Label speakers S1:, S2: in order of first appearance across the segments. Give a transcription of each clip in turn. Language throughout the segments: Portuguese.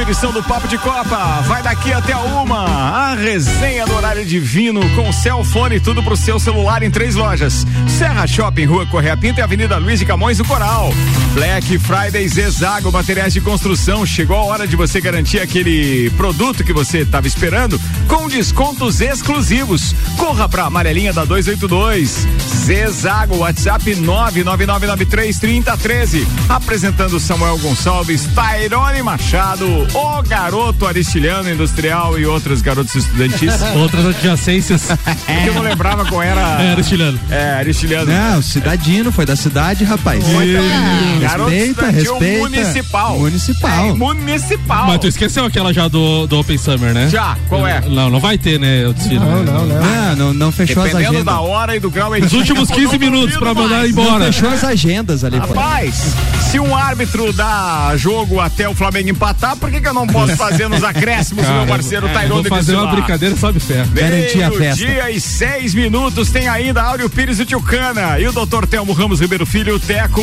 S1: Uma edição do Papo de Copa. Vai daqui até a uma. A resenha do horário divino com cellfone e tudo pro seu celular em três lojas. Serra Shopping, Rua Correia Pinta e Avenida Luiz de Camões do Coral. Black Friday Zezago, materiais de construção. Chegou a hora de você garantir aquele produto que você estava esperando com descontos exclusivos. Corra pra amarelinha da 282. Zezago, WhatsApp 999933013. Apresentando Samuel Gonçalves, Tairone Machado, o garoto aristilhano industrial e outros garotos estudantis.
S2: Outras adjacências.
S1: É. eu não lembrava qual era.
S2: É, aristilhano.
S1: É, aristilhano.
S3: Não, cidadino, foi da cidade, rapaz.
S1: Muito bem. Garoto
S3: respeita, respeita.
S1: municipal.
S3: Municipal.
S1: É, municipal.
S2: Mas tu esqueceu aquela já do, do Open Summer, né?
S1: Já, qual é?
S2: Não, não vai ter, né? O desfile.
S3: Não, não, não. Ah, não, não fechou as
S1: Dependendo
S3: agendas.
S1: da hora e do grau
S2: Os últimos 15 minutos pra mandar embora.
S3: Não fechou as agendas ali, pô.
S1: Rapaz, se um árbitro dá jogo até o Flamengo empatar, por que, que eu não posso fazer nos acréscimos o meu parceiro Tairone
S2: Vou fazer uma brincadeira, sobe fé.
S3: Garantir a festa.
S1: dia e seis minutos tem ainda Áureo Pires e Tilcana e o doutor Telmo Ramos Ribeiro Filho, o Teco.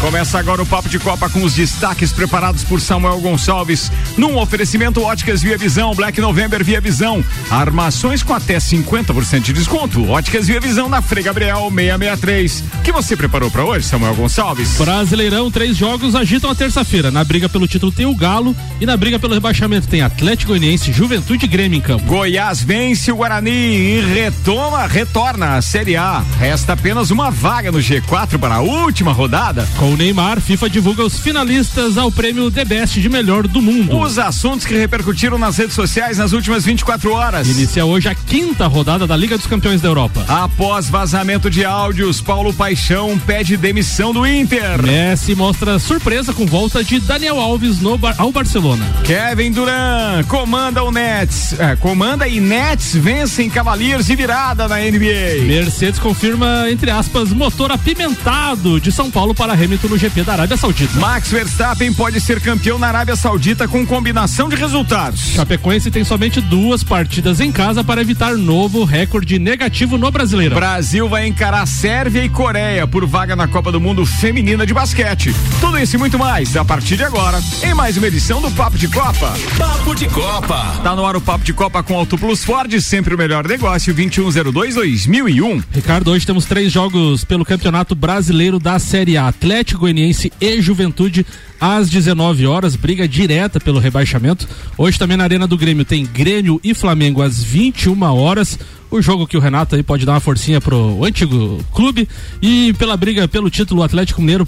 S1: Começa agora o Papo de Copa com os destaques preparados por Samuel Gonçalves. Num oferecimento Óticas Via Visão, Black November Via Visão. Armações com até 50% de desconto. Óticas Via Visão na Frei Gabriel 663. O que você preparou para hoje, Samuel Gonçalves?
S2: Brasileirão, três jogos agitam a terça-feira. Na briga pelo título tem o Galo e na briga pelo rebaixamento tem Atlético Goianiense, Juventude e Grêmio em campo.
S1: Goiás vence o Guarani e retoma, retorna à Série A. Resta apenas uma vaga no G4 para a última rodada.
S2: Com o Neymar, FIFA divulga os finalistas ao prêmio The Best de melhor do mundo.
S1: Os assuntos que repercutiram nas redes sociais nas últimas 24 horas.
S2: Inicia hoje a quinta rodada da Liga dos Campeões da Europa.
S1: Após vazamento de áudios, Paulo Paixão pede demissão do Inter.
S2: Messi mostra surpresa com volta de Daniel Alves no ao Barcelona.
S1: Kevin Durant comanda o Nets. É, comanda e Nets vencem Cavaliers de virada na NBA.
S2: Mercedes confirma, entre aspas, motor apimentado de São Paulo para Hamilton no GP da Arábia Saudita.
S1: Max Verstappen pode ser campeão na Arábia Saudita com combinação de resultados.
S2: Chapecoense tem somente duas partidas em casa para evitar novo recorde negativo no Brasileirão.
S1: Brasil vai encarar Sérvia e Coreia por vaga na Copa do Mundo Feminina de Basquete. Tudo isso e muito mais a partir de agora em mais uma edição do Papo de Copa.
S4: Papo de Copa.
S1: Tá no ar o Papo de Copa com Auto Plus Ford, sempre o melhor negócio, 2102-2001.
S2: Ricardo, hoje temos três jogos pelo Campeonato Brasileiro da Série A. Atlético Goianiense e Juventude às 19 horas, briga direta pelo rebaixamento. Hoje também na Arena do Grêmio tem Grêmio e Flamengo às 21 horas. O jogo que o Renato aí pode dar uma forcinha pro antigo clube e pela briga pelo título o Atlético Mineiro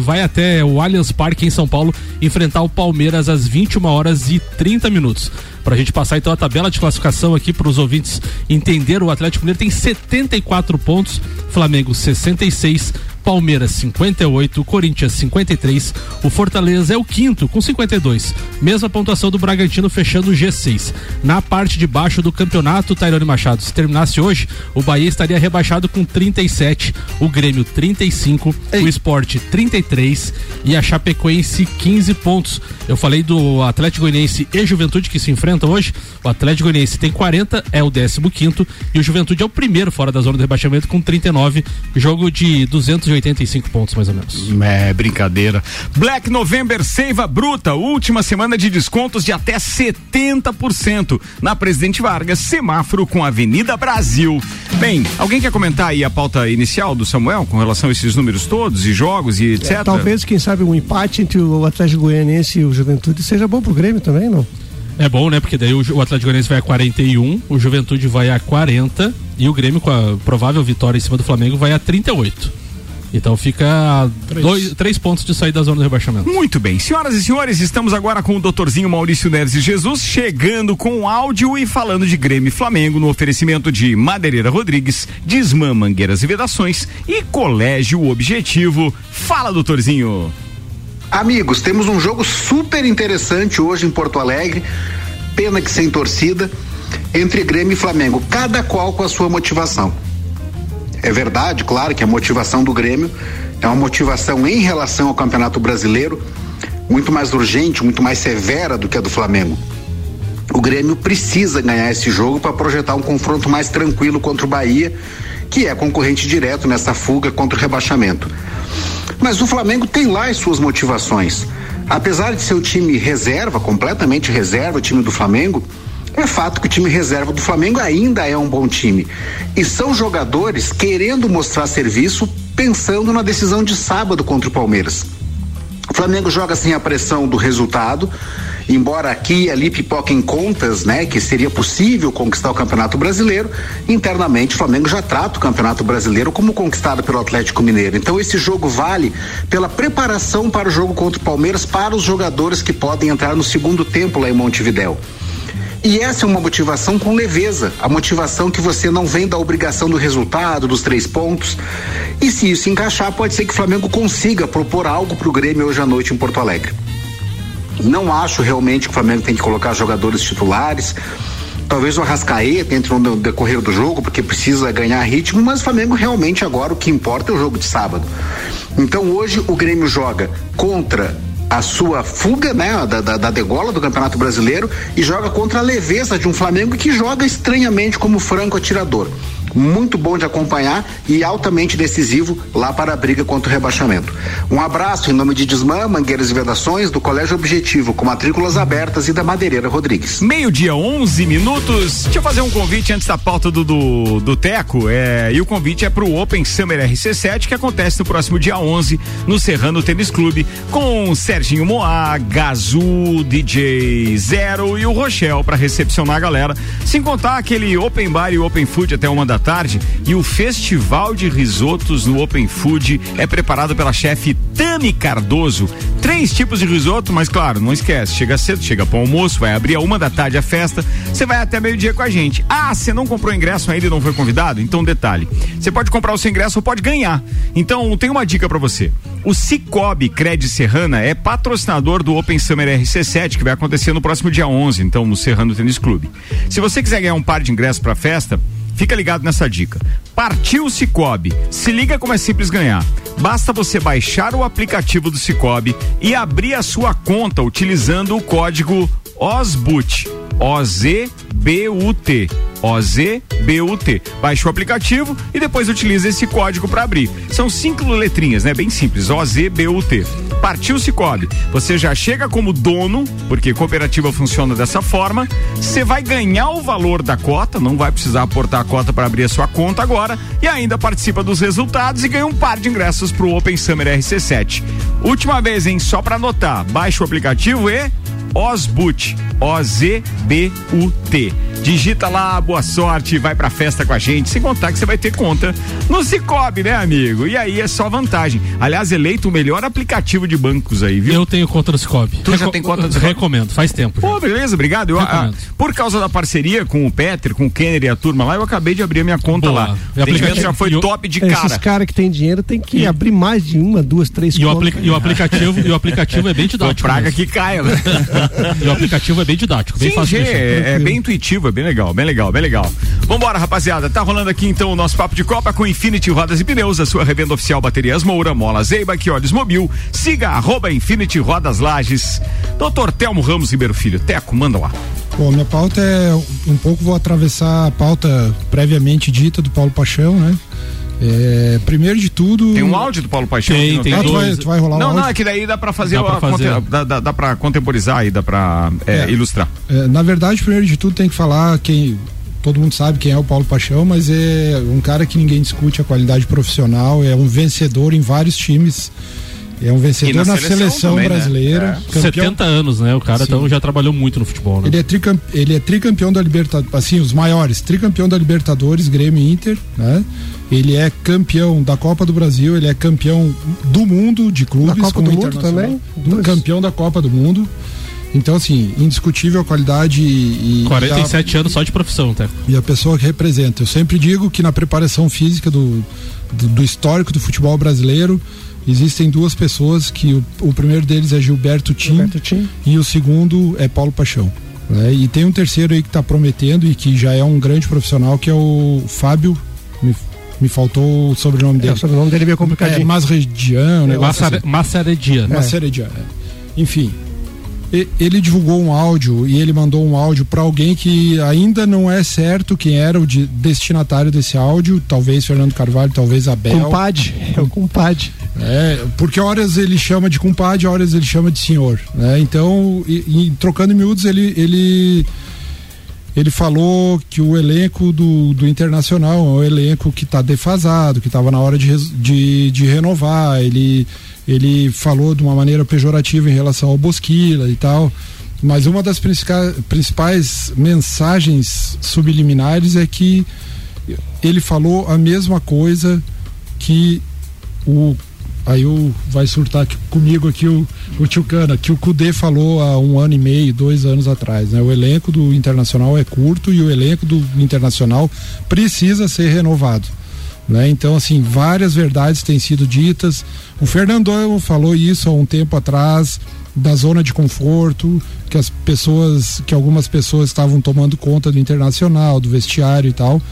S2: vai até o Allianz Parque em São Paulo enfrentar o Palmeiras às 21 horas e 30 minutos. Pra gente passar então a tabela de classificação aqui para os ouvintes entender, o Atlético Mineiro tem 74 pontos, Flamengo 66, Palmeiras 58, Corinthians 53, o Fortaleza é o quinto com 52, mesma pontuação do Bragantino fechando o G6. Na parte de baixo do campeonato, Tairone Machado, se terminasse hoje, o Bahia estaria rebaixado com 37, o Grêmio 35, Ei. o Esporte 33 e a Chapecoense 15 pontos. Eu falei do Atlético Goianiense e Juventude que se enfrentam hoje. O Atlético Goianiense tem 40, é o 15 quinto e o Juventude é o primeiro fora da zona do rebaixamento com 39, jogo de 200 85 pontos, mais ou menos.
S1: É, brincadeira. Black November Seiva Bruta, última semana de descontos de até 70% na Presidente Vargas, semáforo com Avenida Brasil. Bem, alguém quer comentar aí a pauta inicial do Samuel com relação a esses números todos e jogos e etc?
S5: É, talvez, quem sabe, um empate entre o Atlético Goianiense e o Juventude seja bom pro Grêmio também, não?
S2: É bom, né? Porque daí o, o Atlético Goianiense vai a 41, o Juventude vai a 40 e o Grêmio, com a provável vitória em cima do Flamengo, vai a 38. Então fica três. Dois, três pontos de sair da zona do rebaixamento.
S1: Muito bem. Senhoras e senhores, estamos agora com o doutorzinho Maurício Neres de Jesus, chegando com áudio e falando de Grêmio e Flamengo no oferecimento de Madeireira Rodrigues, Desmã Mangueiras e Vedações e Colégio Objetivo. Fala, doutorzinho.
S6: Amigos, temos um jogo super interessante hoje em Porto Alegre. Pena que sem torcida. Entre Grêmio e Flamengo, cada qual com a sua motivação. É verdade, claro, que a motivação do Grêmio é uma motivação em relação ao Campeonato Brasileiro muito mais urgente, muito mais severa do que a do Flamengo. O Grêmio precisa ganhar esse jogo para projetar um confronto mais tranquilo contra o Bahia, que é concorrente direto nessa fuga contra o rebaixamento. Mas o Flamengo tem lá as suas motivações. Apesar de ser o time reserva, completamente reserva, o time do Flamengo, é fato que o time reserva do Flamengo ainda é um bom time. E são jogadores querendo mostrar serviço pensando na decisão de sábado contra o Palmeiras. O Flamengo joga sem a pressão do resultado, embora aqui e ali pipoquem contas, né, que seria possível conquistar o Campeonato Brasileiro, internamente o Flamengo já trata o Campeonato Brasileiro como conquistado pelo Atlético Mineiro. Então esse jogo vale pela preparação para o jogo contra o Palmeiras para os jogadores que podem entrar no segundo tempo lá em Montevidéu. E essa é uma motivação com leveza, a motivação que você não vem da obrigação do resultado, dos três pontos. E se isso encaixar, pode ser que o Flamengo consiga propor algo para o Grêmio hoje à noite em Porto Alegre. Não acho realmente que o Flamengo tem que colocar jogadores titulares. Talvez o Arrascaeta entre no decorrer do jogo, porque precisa ganhar ritmo, mas o Flamengo realmente agora o que importa é o jogo de sábado. Então hoje o Grêmio joga contra a sua fuga, né, da, da, da, degola do Campeonato Brasileiro e joga contra a leveza de um Flamengo que joga estranhamente como franco atirador muito bom de acompanhar e altamente decisivo lá para a briga contra o rebaixamento. Um abraço em nome de Desmã, Mangueiras e Vedações, do Colégio Objetivo, com matrículas abertas e da Madeireira Rodrigues.
S1: Meio-dia, 11 minutos. Deixa eu fazer um convite antes da pauta do, do, do Teco. É, e o convite é para o Open Summer RC7, que acontece no próximo dia 11, no Serrano Tênis Clube, com Serginho Moá, Gazu, DJ Zero e o Rochelle para recepcionar a galera. Sem contar aquele Open Bar e Open Food até uma da tarde e o Festival de Risotos no Open Food é preparado pela chefe Tami Cardoso. Três tipos de risoto, mas claro, não esquece, chega cedo, chega para o almoço, vai abrir a uma da tarde a festa, você vai até meio-dia com a gente. Ah, você não comprou ingresso ainda e não foi convidado? Então detalhe, você pode comprar o seu ingresso ou pode ganhar. Então tem uma dica para você. O Cicobi Cred Serrana é patrocinador do Open Summer RC7 que vai acontecer no próximo dia 11, então no Serrano Tênis Clube. Se você quiser ganhar um par de ingressos para a festa, Fica ligado nessa dica. Partiu Cicobi. Se liga como é simples ganhar. Basta você baixar o aplicativo do Cicobi e abrir a sua conta utilizando o código OSBUT. O-Z-B-U-T. OZBUT. Baixe o aplicativo e depois utilize esse código para abrir. São cinco letrinhas, né? Bem simples. OZBUT. Partiu Cicobi. Você já chega como dono, porque cooperativa funciona dessa forma. Você vai ganhar o valor da cota, não vai precisar aportar a cota para abrir a sua conta agora e ainda participa dos resultados e ganha um par de ingressos para o Open Summer RC7. Última vez, hein? Só para anotar. Baixe o aplicativo e Osbut, O-Z-B-U-T. Digita lá, boa sorte, vai pra festa com a gente, sem contar que você vai ter conta no Cicobi, né, amigo? E aí é só vantagem. Aliás, eleito o melhor aplicativo de bancos aí, viu?
S2: Eu tenho conta no Cicobi.
S1: Tu Reco já tem conta no Cicobi?
S2: Recomendo, faz tempo.
S1: Já. Pô, beleza, obrigado. Eu, a, ah, por causa da parceria com o Peter, com o Kenner e a turma lá, eu acabei de abrir a minha conta Boa. lá. O aplicativo já foi top de cara.
S5: Esses caras que tem dinheiro tem que e... abrir mais de uma, duas, três
S2: e contas. O e o aplicativo, e o aplicativo é bem didático.
S1: praga mesmo. que caia, né?
S2: e o aplicativo é bem didático, bem
S1: Sim,
S2: fácil.
S1: É, é bem intuitivo, é bem legal, bem legal, bem legal. Vambora, rapaziada. Tá rolando aqui então o nosso papo de Copa com Infinity Rodas e Pneus, a sua revenda oficial Baterias Moura, Mola Zeiba, que olhos mobil. Siga arroba Infinity Rodas Lages. Doutor Telmo Ramos Ribeiro Filho, Teco, manda lá.
S7: Bom, minha pauta é um pouco vou atravessar a pauta previamente dita do Paulo Paixão, né? É, primeiro de tudo.
S1: Tem um áudio do Paulo Paixão?
S7: Tem, tem. Ah, tu vai, tu vai rolar
S1: Não, não, é que daí dá pra fazer. Dá pra, fazer. Dá, dá, dá pra contemporizar aí, dá pra é, é, ilustrar.
S7: É, na verdade, primeiro de tudo tem que falar quem. Todo mundo sabe quem é o Paulo Paixão, mas é um cara que ninguém discute a qualidade profissional, é um vencedor em vários times. É um vencedor na, na, seleção, seleção também, né? brasileira.
S2: Né? É. 70 anos, né? O cara então, já trabalhou muito no futebol, né?
S7: Ele é, tricamp, ele é tricampeão da Libertadores, assim, os maiores, tricampeão da Libertadores, Grêmio Inter, né? Ele é campeão da Copa do Brasil, ele é campeão do mundo de clubes. Da
S5: Copa do Mundo também?
S7: Do, campeão da Copa do Mundo. Então, assim, indiscutível a qualidade e.
S2: 47 a, anos só de profissão, tá?
S7: E a pessoa que representa. Eu sempre digo que na preparação física do, do, do histórico do futebol brasileiro, existem duas pessoas que o, o primeiro deles é Gilberto Tim, Gilberto Tim, e o segundo é Paulo Paixão. Né? E tem um terceiro aí que está prometendo e que já é um grande profissional, que é o Fábio me Me faltou o sobrenome dele. É, o
S5: sobrenome dele é meio complicadinho. É,
S7: Masredian,
S2: né? Massare, assim. Massaredian.
S7: Massaredian, é. Enfim, ele divulgou um áudio e ele mandou um áudio para alguém que ainda não é certo quem era o de destinatário desse áudio, talvez Fernando Carvalho, talvez Abel.
S5: Compadre, é o compadre.
S7: É, porque horas ele chama de compadre, horas ele chama de senhor, né? Então, e, e, trocando em miúdos, ele, ele ele falou que o elenco do, do Internacional é um elenco que está defasado, que estava na hora de, de, de renovar. Ele ele falou de uma maneira pejorativa em relação ao Bosquila e tal. Mas uma das principais mensagens subliminares é que ele falou a mesma coisa que o. Aí o, vai surtar aqui, comigo aqui o, o Tchucana, que o Cudê falou há um ano e meio, dois anos atrás. Né? O elenco do Internacional é curto e o elenco do Internacional precisa ser renovado. Né? Então, assim, várias verdades têm sido ditas. O Fernandão falou isso há um tempo atrás da zona de conforto, que as pessoas, que algumas pessoas estavam tomando conta do internacional, do vestiário e tal.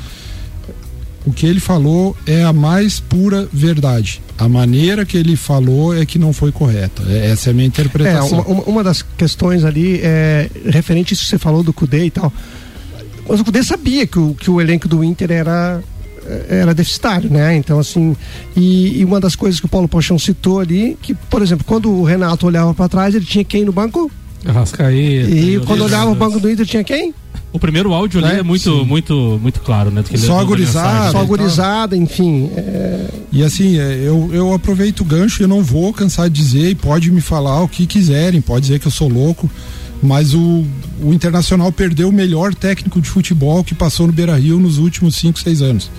S7: O que ele falou é a mais pura verdade. A maneira que ele falou é que não foi correta. É, essa é a minha interpretação.
S5: É, uma, uma das questões ali é referente a isso que você falou do Cudê e tal. Mas o Cudê sabia que o, que o elenco do Inter era era deficitário, né? Então, assim, e, e, uma das coisas que o Paulo Paixão citou ali, que, por exemplo, quando o Renato olhava para trás, ele tinha quem no banco?
S2: Arrascaeta.
S5: E quando olhava o banco do Inter, tinha quem?
S2: O primeiro áudio ali né? é muito, muito, muito claro, né?
S7: só agorizada.
S5: Só agorizada, enfim. É...
S7: E assim, é, eu, eu aproveito o gancho e eu não vou cansar de dizer, e pode me falar o que quiserem, pode dizer que eu sou louco, mas o, o Internacional perdeu o melhor técnico de futebol que passou no Beira Rio nos últimos 5, 6 anos.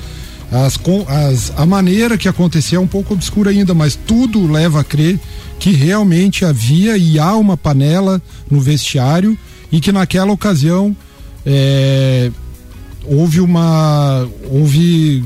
S7: As, as, a maneira que aconteceu é um pouco obscura ainda, mas tudo leva a crer que realmente havia e há uma panela no vestiário e que naquela ocasião é, houve uma houve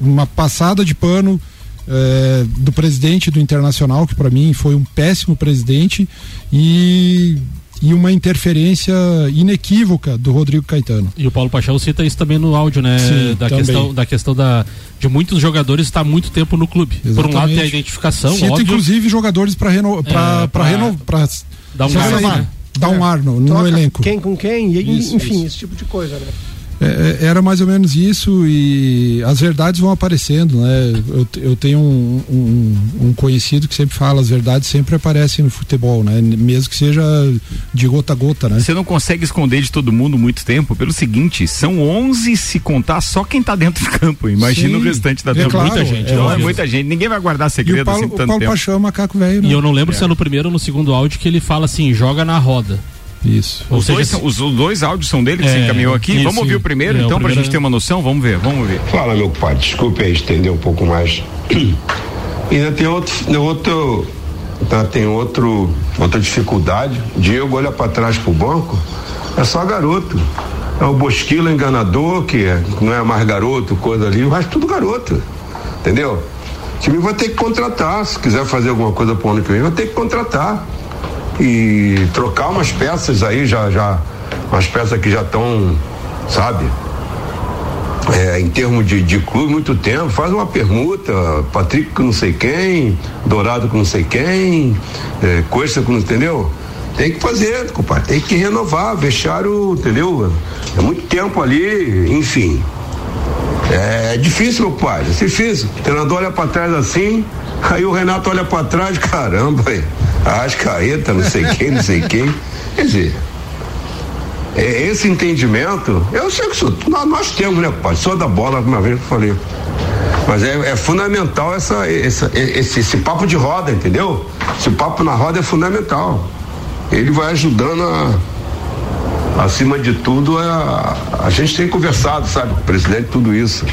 S7: uma passada de pano é, do presidente do Internacional que para mim foi um péssimo presidente e e uma interferência inequívoca do Rodrigo Caetano.
S2: E o Paulo Paixão cita isso também no áudio, né? Sim, da, questão, da questão da, de muitos jogadores estar muito tempo no clube. Exatamente. Por um lado tem a identificação,
S7: Cita
S2: óbvio.
S7: inclusive jogadores para reno, é, para renovar, para
S2: dar um ar, né?
S7: Dar um ar no, no elenco.
S5: Quem com quem, e, isso, enfim, isso. esse tipo de coisa, né?
S7: É, é, era mais ou menos isso e as verdades vão aparecendo, né? Eu, eu tenho um, um, um, conhecido que sempre fala, as verdades sempre aparecem no futebol, né? Mesmo que seja de gota a gota, né?
S1: Você não consegue esconder de todo mundo muito tempo, pelo seguinte, são 11 se contar só quem tá dentro do campo, imagina Sim, o restante da
S7: é claro,
S1: muita gente,
S7: é,
S1: é muita gente, ninguém vai guardar segredo
S7: e o Paulo,
S1: assim tanto
S7: o Paulo
S1: tempo.
S7: Paixão, macaco velho,
S2: né? E eu não lembro se é no primeiro ou no segundo áudio que ele fala assim, joga na roda.
S7: Isso.
S1: Os, seja, dois, os, os, dois áudios são dele que é, você encaminhou aqui. Isso, vamos ouvir o primeiro, é, então, o primeiro... pra gente ter uma noção? Vamos ver, vamos ver.
S8: Fala, meu pai, desculpe aí estender um pouco mais. Ainda tem outro. outro tá, tem outro, outra dificuldade. Diego olha para trás pro banco, é só garoto. É o Bosquila enganador, que é, não é mais garoto, coisa ali, o resto tudo garoto. Entendeu? O time vai ter que contratar. Se quiser fazer alguma coisa pro ano que vem, vai ter que contratar e trocar umas peças aí, já, já umas peças que já estão, sabe, é, em termos de, de clube muito tempo, faz uma permuta, Patrick com não sei quem, Dourado com não sei quem, é, Costa com entendeu? Tem que fazer, compadre, tem que renovar, vestiário, entendeu? É muito tempo ali, enfim. É difícil, meu pai, é difícil. O treinador olha pra trás assim, aí o Renato olha pra trás, caramba, aí Arrascaeta, não sei quem, não sei quem. Quer dizer, é, esse entendimento, eu sei que sou, nós, temos, né, pai? Sou da bola, uma vez que eu falei. Mas é, é fundamental essa, essa, esse, esse papo de roda, entendeu? Esse papo na roda é fundamental. Ele vai ajudando a, acima de tudo, a, a gente tem conversado, sabe, com o presidente, tudo isso.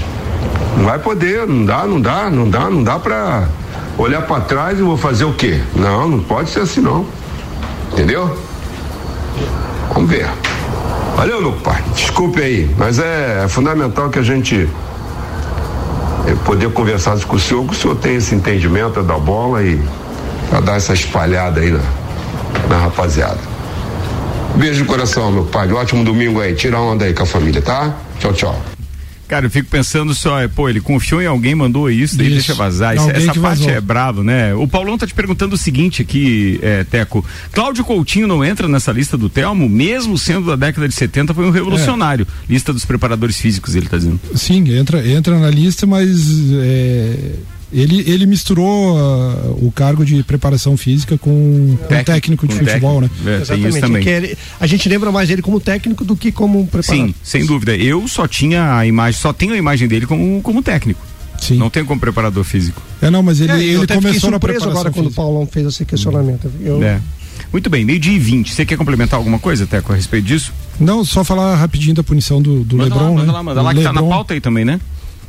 S8: Não vai poder, não dá, não dá, não dá, não dá pra olhar para trás e vou fazer o quê? Não, não pode ser assim não. Entendeu? Vamos ver. Valeu, meu pai. Desculpe aí, mas é, é fundamental que a gente é, poder conversar com o senhor, que o senhor tem esse entendimento da bola e para dar essa espalhada aí na, na rapaziada. Beijo no coração, meu pai. Ótimo domingo aí. Tira onda aí com a família, tá? Tchau, tchau.
S1: Cara, eu fico pensando só, é, pô, ele confiou em alguém, mandou isso, daí
S7: Isso.
S1: deixa vazar. Isso- essa parte
S7: vazou.
S1: é bravo, né? O Paulão tá te perguntando o seguinte aqui, é, Teco. Cláudio Coutinho não entra nessa lista do Telmo, mesmo sendo da década de 70, foi um revolucionário. Lista dos preparadores físicos, ele tá dizendo.
S7: Sim, entra, entra na lista, mas é, ele, ele misturou ah, o cargo de preparação física com, com
S1: Técnico,
S7: técnico de
S1: com
S7: futebol,
S1: técnico.
S7: né?
S1: É, tem isso
S5: Exatamente.
S1: também.
S5: que ele- a gente lembra mais ele como técnico do que como um preparador.
S1: Sim, sem dúvida. Eu só tinha a imagem, só tenho a imagem dele como, como técnico.
S7: Sim.
S1: Não tenho como preparador físico.
S7: É, não, mas ele,
S5: É,
S7: ele começou na preparação
S5: agora quando o
S7: física.
S5: Paulão fez esse questionamento. Eu,
S1: É. Muito bem, meio-dia e 20. Você quer complementar alguma coisa, Teco, a respeito disso?
S7: Não, só falar rapidinho da punição do, do
S1: Manda
S7: Lebron,
S1: lá, manda
S7: né?
S1: lá, manda lá, que tá na
S7: LeBron-
S1: pauta aí também, né?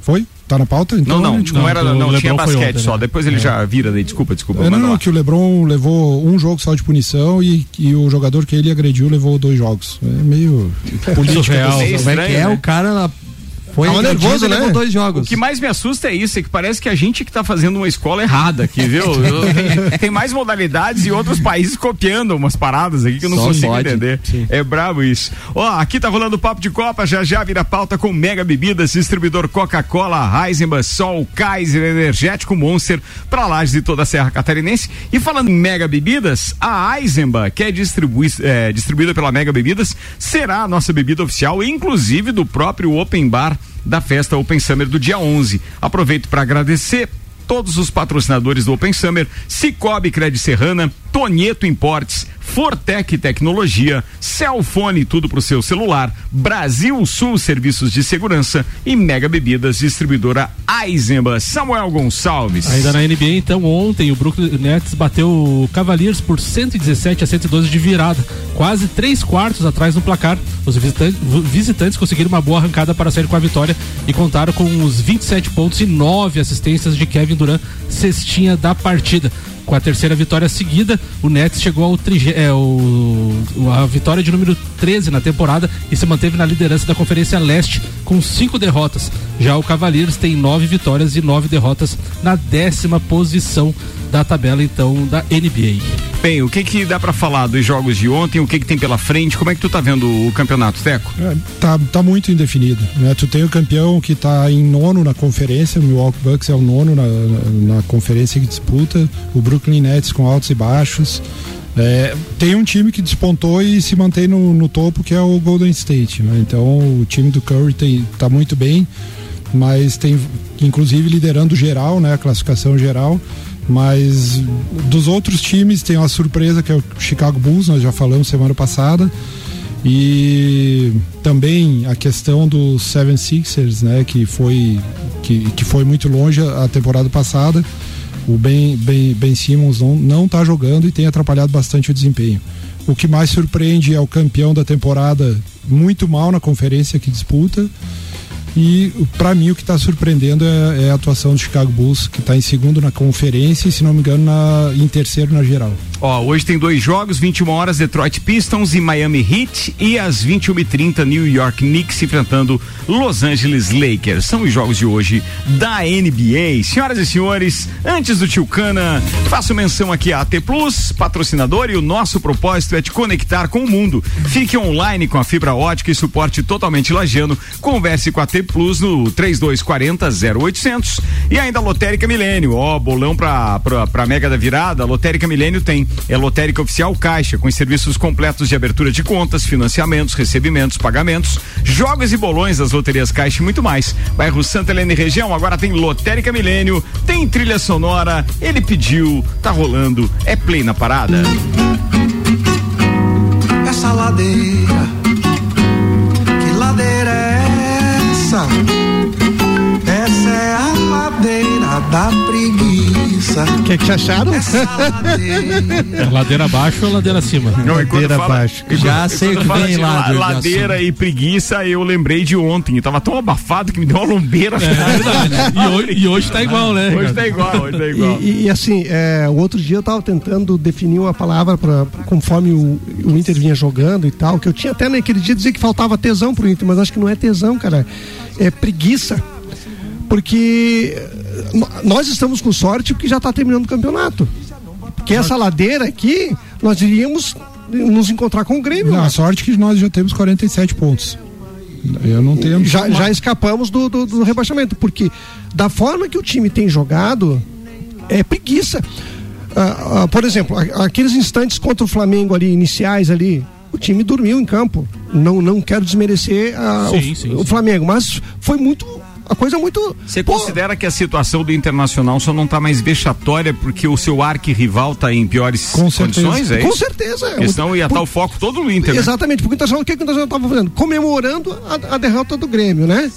S7: Foi? Tá na pauta? Então,
S1: Não, não,
S7: gente-
S1: não era,
S2: o
S1: não, tinha
S2: LeBron foi
S1: basquete
S2: ontem,
S1: só.
S2: né?
S1: Depois ele já vira daí, desculpa, desculpa.
S7: É, não, não,
S1: lá.
S7: que o Lebron levou um jogo só de punição e, e o jogador que ele agrediu levou dois jogos. É meio.
S1: Meio
S3: Como é que
S1: estranho,
S3: é?
S1: né?
S3: O cara foi
S5: Tava nervoso, né?
S3: levou dois jogos.
S1: O que mais me assusta é isso, é que parece que a gente que tá fazendo uma escola errada aqui, viu? Eu- tem, tem mais modalidades e outros países copiando umas paradas aqui que eu não
S3: Só
S1: consigo
S3: pode.
S1: entender. É brabo isso. Ó, aqui tá rolando o papo de Copa, já já vira pauta com Mega Bebidas, distribuidor Coca-Cola, Heisenberg, Sol, Kaiser, Energético Monster, pra lajes de toda a Serra Catarinense. E falando em Mega Bebidas, a Eisenbahn, que é, distribui, é, distribuída pela Mega Bebidas, será a nossa bebida oficial, inclusive do próprio Open Bar da festa Open Summer do dia 11. Aproveito para agradecer todos os patrocinadores do Open Summer, Cicobi Cred Serrana, Tonieto Importes, Fortec Tecnologia, Celfone, tudo pro seu celular, Brasil Sul Serviços de Segurança e Mega Bebidas, distribuidora Eisenbahn. Samuel Gonçalves.
S2: Ainda na NBA, então, ontem o Brooklyn Nets bateu o Cavaliers por 117 a 112 de virada, quase três quartos atrás no placar. Os visitantes, visitantes conseguiram uma boa arrancada para sair com a vitória e contaram com os 27 pontos e 9 assistências de Kevin Durant, cestinha da partida. Com a terceira vitória seguida, o Nets chegou ao trige, é, o- a vitória de número 13 na temporada e se manteve na liderança da Conferência Leste com cinco derrotas. Já o Cavaliers tem nove vitórias e nove derrotas na décima posição da tabela então da NBA.
S1: Bem, o que que dá para falar dos jogos de ontem, o que que tem pela frente, como é que tu tá vendo o campeonato, Teco?
S7: É, tá, tá muito indefinido. Né? Tu tem o campeão que tá em nono na conferência, o Milwaukee Bucks é o nono na, na, conferência que disputa, o Brooklyn Nets com altos e baixos. É, tem um time que despontou e se mantém no, no topo, que é o Golden State. Né? Então o time do Curry tem, tá muito bem, mas tem inclusive liderando geral, né? A classificação geral. Mas dos outros times tem uma surpresa que é o Chicago Bulls, nós já falamos semana passada. E também a questão do Seven Sixers, né, que foi que, que foi muito longe a, temporada passada. O Ben, ben, ben Simmons não, não tá jogando e tem atrapalhado bastante o desempenho. O que mais surpreende é o campeão da temporada muito mal na conferência que disputa. E para mim o que está surpreendendo é, é, a atuação do Chicago Bulls, que está em segundo na conferência e, se não me engano, na, em terceiro na geral.
S1: Ó, hoje tem dois jogos, 21 horas Detroit Pistons e Miami Heat e às 21h30 New York Knicks enfrentando Los Angeles Lakers. São os jogos de hoje da NBA. Senhoras e senhores, antes do Tio Cana, faço menção aqui a AT Plus, patrocinador, e o nosso propósito é te conectar com o mundo. Fique online com a fibra ótica e suporte totalmente lagiano. Converse com a AT Plus no 3240 0800 e ainda a Lotérica Milênio. Ó, bolão pra, pra, pra Mega da Virada, a Lotérica Milênio tem. É Lotérica Oficial Caixa, com serviços completos de abertura de contas, financiamentos, recebimentos, pagamentos, jogos e bolões das loterias Caixa e muito mais. Bairro Santa Helena e região, agora tem Lotérica Milênio, tem trilha sonora, ele pediu, tá rolando, é play na parada.
S9: Essa ladeira, que ladeira é essa? É a ladeira da preguiça.
S5: O que, que acharam?
S2: É ladeira abaixo ou ladeira acima?
S1: Não,
S5: Ladeira
S1: fala-
S5: abaixo.
S3: Já sei o que vem
S1: de
S3: lá, Diogo,
S1: Ladeira
S3: assim.
S1: e preguiça, eu lembrei de ontem. Tava tão abafado que me deu uma lombeira.
S2: É verdade. E hoje, e hoje tá igual, né?
S1: Hoje tá igual, hoje tá igual.
S5: E, e, assim, é, o outro dia eu tava tentando definir uma palavra pra, conforme o, o Inter vinha jogando e tal, que eu tinha até naquele dia dizer que faltava tesão pro Inter, mas acho que não é tesão, cara. É preguiça. Porque eh, nós estamos com sorte porque já tá terminando o campeonato. Porque essa ladeira aqui, nós iríamos nos encontrar com o Grêmio.
S7: Não, a sorte é que nós já temos 47 pontos. Eu não tenho.
S5: Já, já escapamos do, do, do, rebaixamento, porque da forma que o time tem jogado, é preguiça. Ah, ah, por exemplo, aqueles instantes contra o Flamengo ali, iniciais ali, o time dormiu em campo. Não, não quero desmerecer ah, sim, o, sim, o Flamengo, mas foi muito a coisa é muito.
S1: Você considera que a situação do Internacional só não está mais vexatória porque o seu arquirrival está em piores Com condições? É
S5: Com certeza.
S1: A questão ia estar tá o foco todo no Inter.
S5: Né? Exatamente, porque o Internacional, o que, que o Internacional estava fazendo? Comemorando a, a, derrota do Grêmio, né?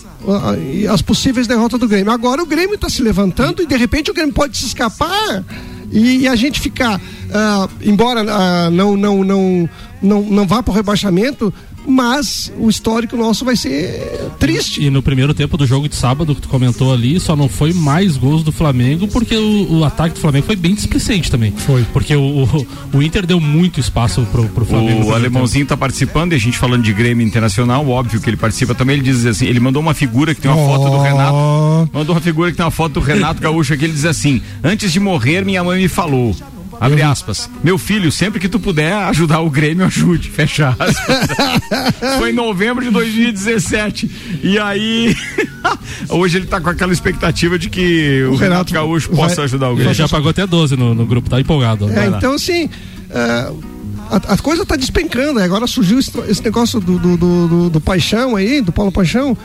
S5: As possíveis derrotas do Grêmio. Agora o Grêmio está se levantando e de repente o Grêmio pode se escapar e, e a gente ficar, uh, embora uh, não, não, não, não, não vá para o rebaixamento, mas o histórico nosso vai ser triste.
S2: E no primeiro tempo do jogo de sábado que tu comentou ali, só não foi mais gols do Flamengo, porque o, o ataque do Flamengo foi bem displicente também.
S7: Foi.
S2: Porque o, o, o Inter deu muito espaço pro, pro Flamengo.
S1: O alemãozinho tempo. tá participando, e a gente falando de Grêmio Internacional, óbvio que ele participa também, ele diz assim, ele mandou uma figura que tem uma oh. foto do Renato, mandou uma figura que tem uma foto do Renato Gaúcho aqui, ele diz assim, antes de morrer minha mãe me falou, Abre aspas. Meu filho, sempre que tu puder ajudar o Grêmio, ajude. Fecha aspas. Foi em novembro de 2017. E aí, hoje ele tá com aquela expectativa de que o, o Renato Gaúcho vai, possa ajudar o Grêmio.
S2: Ele já pagou até 12 no, no grupo, tá empolgado.
S5: É, então, assim. Uh, a, a, coisa tá despencando. Agora surgiu esse, esse negócio do, do, do, do, Paixão aí, do Paulo Paixão.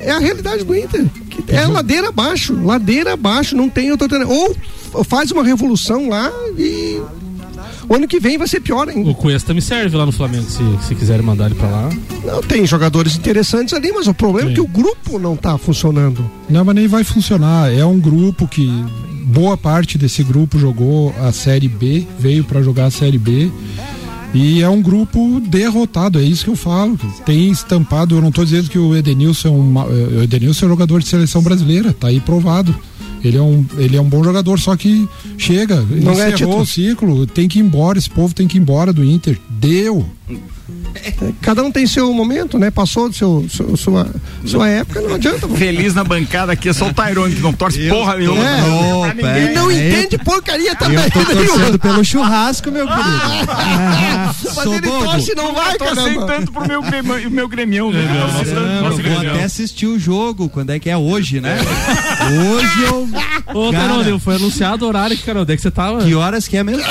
S5: É a realidade do Inter. é ladeira abaixo. Ladeira abaixo. Não tem outra. Ou faz uma revolução lá e o ano que vem vai ser pior ainda.
S2: O Cuesta me serve lá no Flamengo, se, se quiserem mandar ele pra lá.
S5: Não, tem jogadores interessantes ali, mas o problema Sim. é que o grupo não tá funcionando.
S7: Não, mas nem vai funcionar. É um grupo que boa parte desse grupo jogou a Série B, veio para jogar a Série B. E é um grupo derrotado, é isso que eu falo. Tem estampado, eu não estou dizendo que o Edenilson é um, o Edenilson é um jogador de seleção brasileira, tá aí provado. Ele é um, ele é um bom jogador, só que chega, não encerrou é o ciclo, tem que ir embora, esse povo tem que ir embora do Inter. Deu.
S5: Cada um tem seu momento, né? Passou do seu, seu sua, sua época, não adianta.
S1: Feliz na bancada aqui é só o Tyrone que não torce eu porra nenhuma.
S5: É, e não é, entende porcaria também. Eu
S3: tô torcendo pelo churrasco, meu querido.
S5: Ah, Mas ele bobo. torce não vai, cara.
S1: tanto pro meu, grêmio, meu gremião, né?
S3: vou até assistir o jogo, quando é que é hoje, né? hoje eu...
S2: Ô, Carol, foi anunciado o horário que, Carol, é que você tava?
S3: Que horas que é mesmo?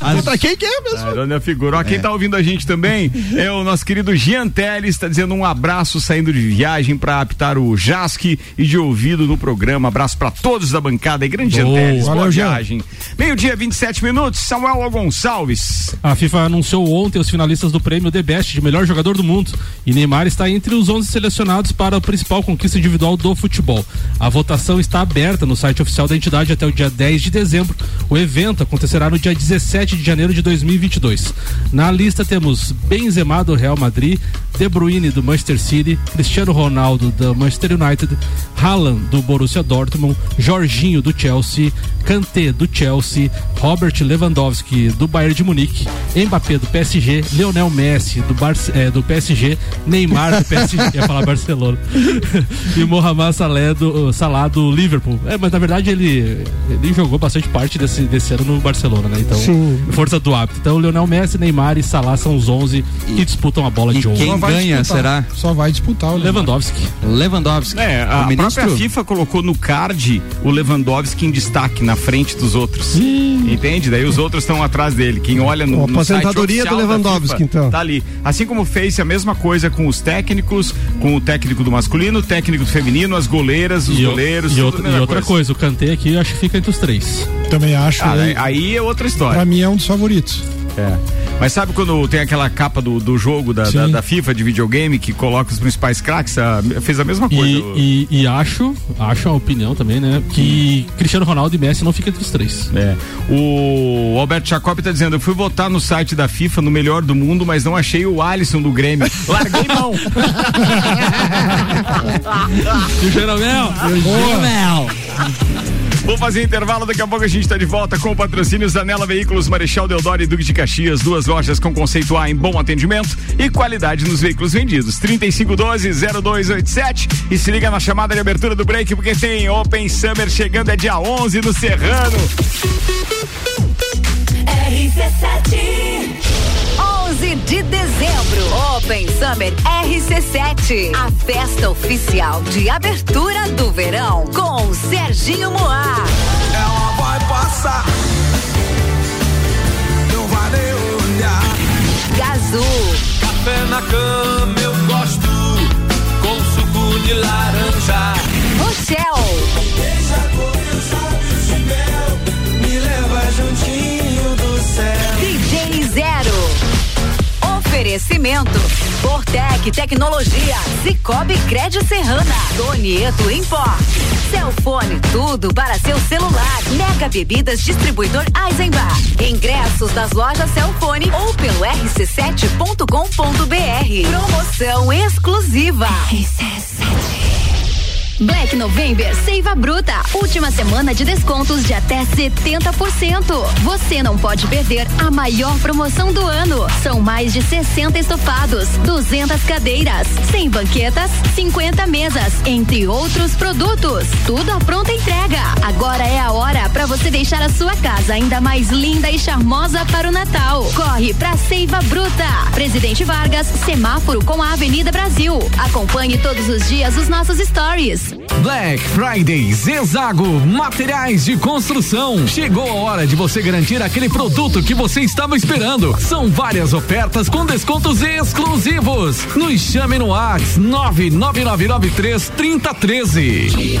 S5: As... Pra quem que é mesmo?
S1: Carol, figura. Ó, quem é. tá ouvindo a gente também é o nosso querido Jean Teles, está dizendo um abraço saindo de viagem para apitar o Jasque e de ouvido no programa. Abraço para todos da bancada e grande Jean Teles. Boa viagem. Meio-dia, 27 minutos. Samuel Gonçalves.
S2: A FIFA anunciou ontem os finalistas do prêmio The Best de melhor jogador do mundo e Neymar está entre os 11 selecionados para a principal conquista individual do futebol. A votação está aberta no site oficial da entidade até o dia 10 de dezembro. O evento acontecerá no dia 17 de janeiro de 2022. Na lista temos Benzema do Real Madrid, De Bruyne do Manchester City, Cristiano Ronaldo do Manchester United, Haaland do Borussia Dortmund, Jorginho do Chelsea, Kanté do Chelsea, Robert Lewandowski do Bayern de Munique, Mbappé do PSG, Lionel Messi do, Bar é, do PSG, Neymar do PSG, ia falar Barcelona, e Mohamed Salah do, Salah do Liverpool. É, mas na verdade ele, ele jogou bastante parte desse, desse ano no Barcelona, né? Então, Sim. força do hábito. Então, Lionel Messi, Neymar e Salah são os 11 que disputam a bola de ouro.
S3: Quem ganha, disputar. será?
S7: Só vai disputar o
S2: Lewandowski.
S3: Lewandowski.
S1: É, a própria FIFA colocou no card o Lewandowski em destaque na frente dos outros. Entende? Daí os outros estão atrás dele. Quem olha no, no
S5: aposentadoria do Lewandowski, FIFA, então.
S1: Tá ali. Assim como fez a mesma coisa com os técnicos, com o técnico do masculino, o técnico do feminino, as goleiras, os
S2: e
S1: goleiros.
S2: E, outra, e outra coisa. coisa. o Kanté aqui acho que fica entre os três.
S7: Também acho.
S1: Ah, aí, aí é outra história.
S7: Pra mim é um dos favoritos.
S1: É. Mas sabe quando tem aquela capa do, do jogo da, da, da, FIFA de videogame que coloca os principais craques? A, fez a mesma coisa.
S2: E, e, e, acho, acho a opinião também, né? Que Cristiano Ronaldo e Messi não ficam entre os três.
S1: É. O Alberto Jacob tá dizendo: eu fui votar no site da FIFA no melhor do mundo, mas não achei o Alisson do Grêmio. Larguei mão.
S2: e o Jeromel?
S3: E o Jeromel.
S1: Vou fazer intervalo, daqui a pouco a gente está de volta com o patrocínio Zanela Veículos, Marechal Deodoro e Duque de Caxias, duas lojas com conceito A em bom atendimento e qualidade nos veículos vendidos. 3512-0287 e se liga na chamada de abertura do break porque tem Open Summer chegando, é dia 11 no Serrano.
S10: RC7 11 de dezembro. Open Summer RC7. A festa oficial de abertura do verão com Serginho Moá.
S9: Ela vai passar. Não vai nem olhar.
S10: Gazul.
S9: Café na cama eu gosto. Com suco de laranja.
S10: Rochelle.
S9: Deixa com os olhos de mel. Me leva juntinho do céu.
S10: DJ Zero. Oferecimento. Fortec Tecnologia. Cicobi Crédito Serrana. Donieto Import. Celfone, tudo para seu celular. Mega Bebidas Distribuidor Eisenbar. Ingressos das lojas Celfone ou pelo rc7.com.br. Promoção exclusiva.
S11: Black November Seiva Bruta. Última semana de descontos de até 70%. Você não pode perder a maior promoção do ano. São mais de 60 estofados, 200 cadeiras, 100 banquetas, 50 mesas, entre outros produtos. Tudo à pronta entrega. Agora é a hora para você deixar a sua casa ainda mais linda e charmosa para o Natal. Corre pra Seiva Bruta. Presidente Vargas, semáforo com a Avenida Brasil. Acompanhe todos os dias os nossos stories.
S12: Black Friday Zezago Materiais de Construção. Chegou a hora de você garantir aquele produto que você estava esperando. São várias ofertas com descontos exclusivos. Nos chame no Whats 99993 3013.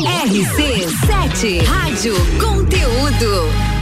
S10: RC7 Rádio Conteúdo.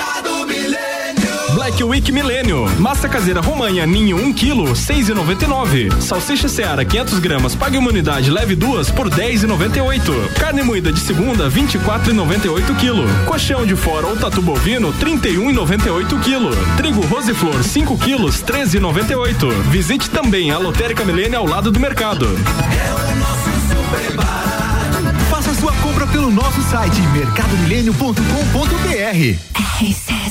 S9: Milênio.
S13: Black Week Milênio. Massa caseira romanha ninho 1 kg 6,99. Salsicha Seara 500 gramas. Pague uma unidade, leve duas por 10,98. Carne moída de segunda 24,98 kg. Colchão de fora ou tatu bovino 31,98 kg. Trigo Roseflor 5 kg 13,98. Visite também a Lotérica Milênio ao lado do mercado.
S14: Faça sua compra pelo nosso site mercadomilênio.com.br.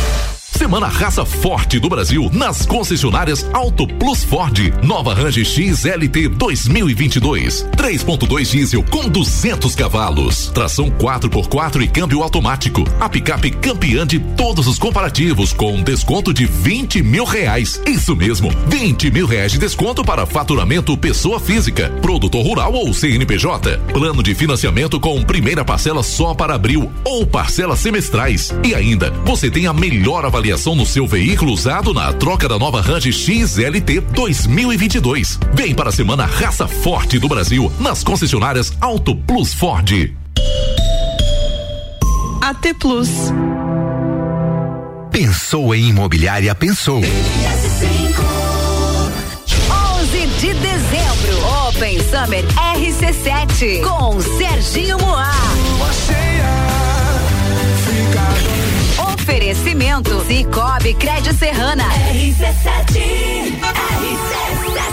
S15: Semana Raça Forte do Brasil nas concessionárias Auto Plus Ford. Nova Range XLT 2022. 3.2 diesel com 200 cavalos. Tração 4x4 e câmbio automático. A picape campeã de todos os comparativos com um desconto de 20 mil reais. Isso mesmo, 20 mil reais de desconto para faturamento pessoa física, produtor rural ou CNPJ. Plano de financiamento com primeira parcela só para abril ou parcelas semestrais. E ainda, você tem a melhor avaliação avaliação no seu veículo usado na troca da nova Range XLT 2022. Vem para a semana Raça Forte do Brasil nas concessionárias Auto Plus Ford.
S10: AT Plus.
S16: Pensou em imobiliária, pensou.
S10: 11 de dezembro, Open Summer RC7 com Serginho Moá. Oferecimento Cicobi Crédito Serrana. RC7.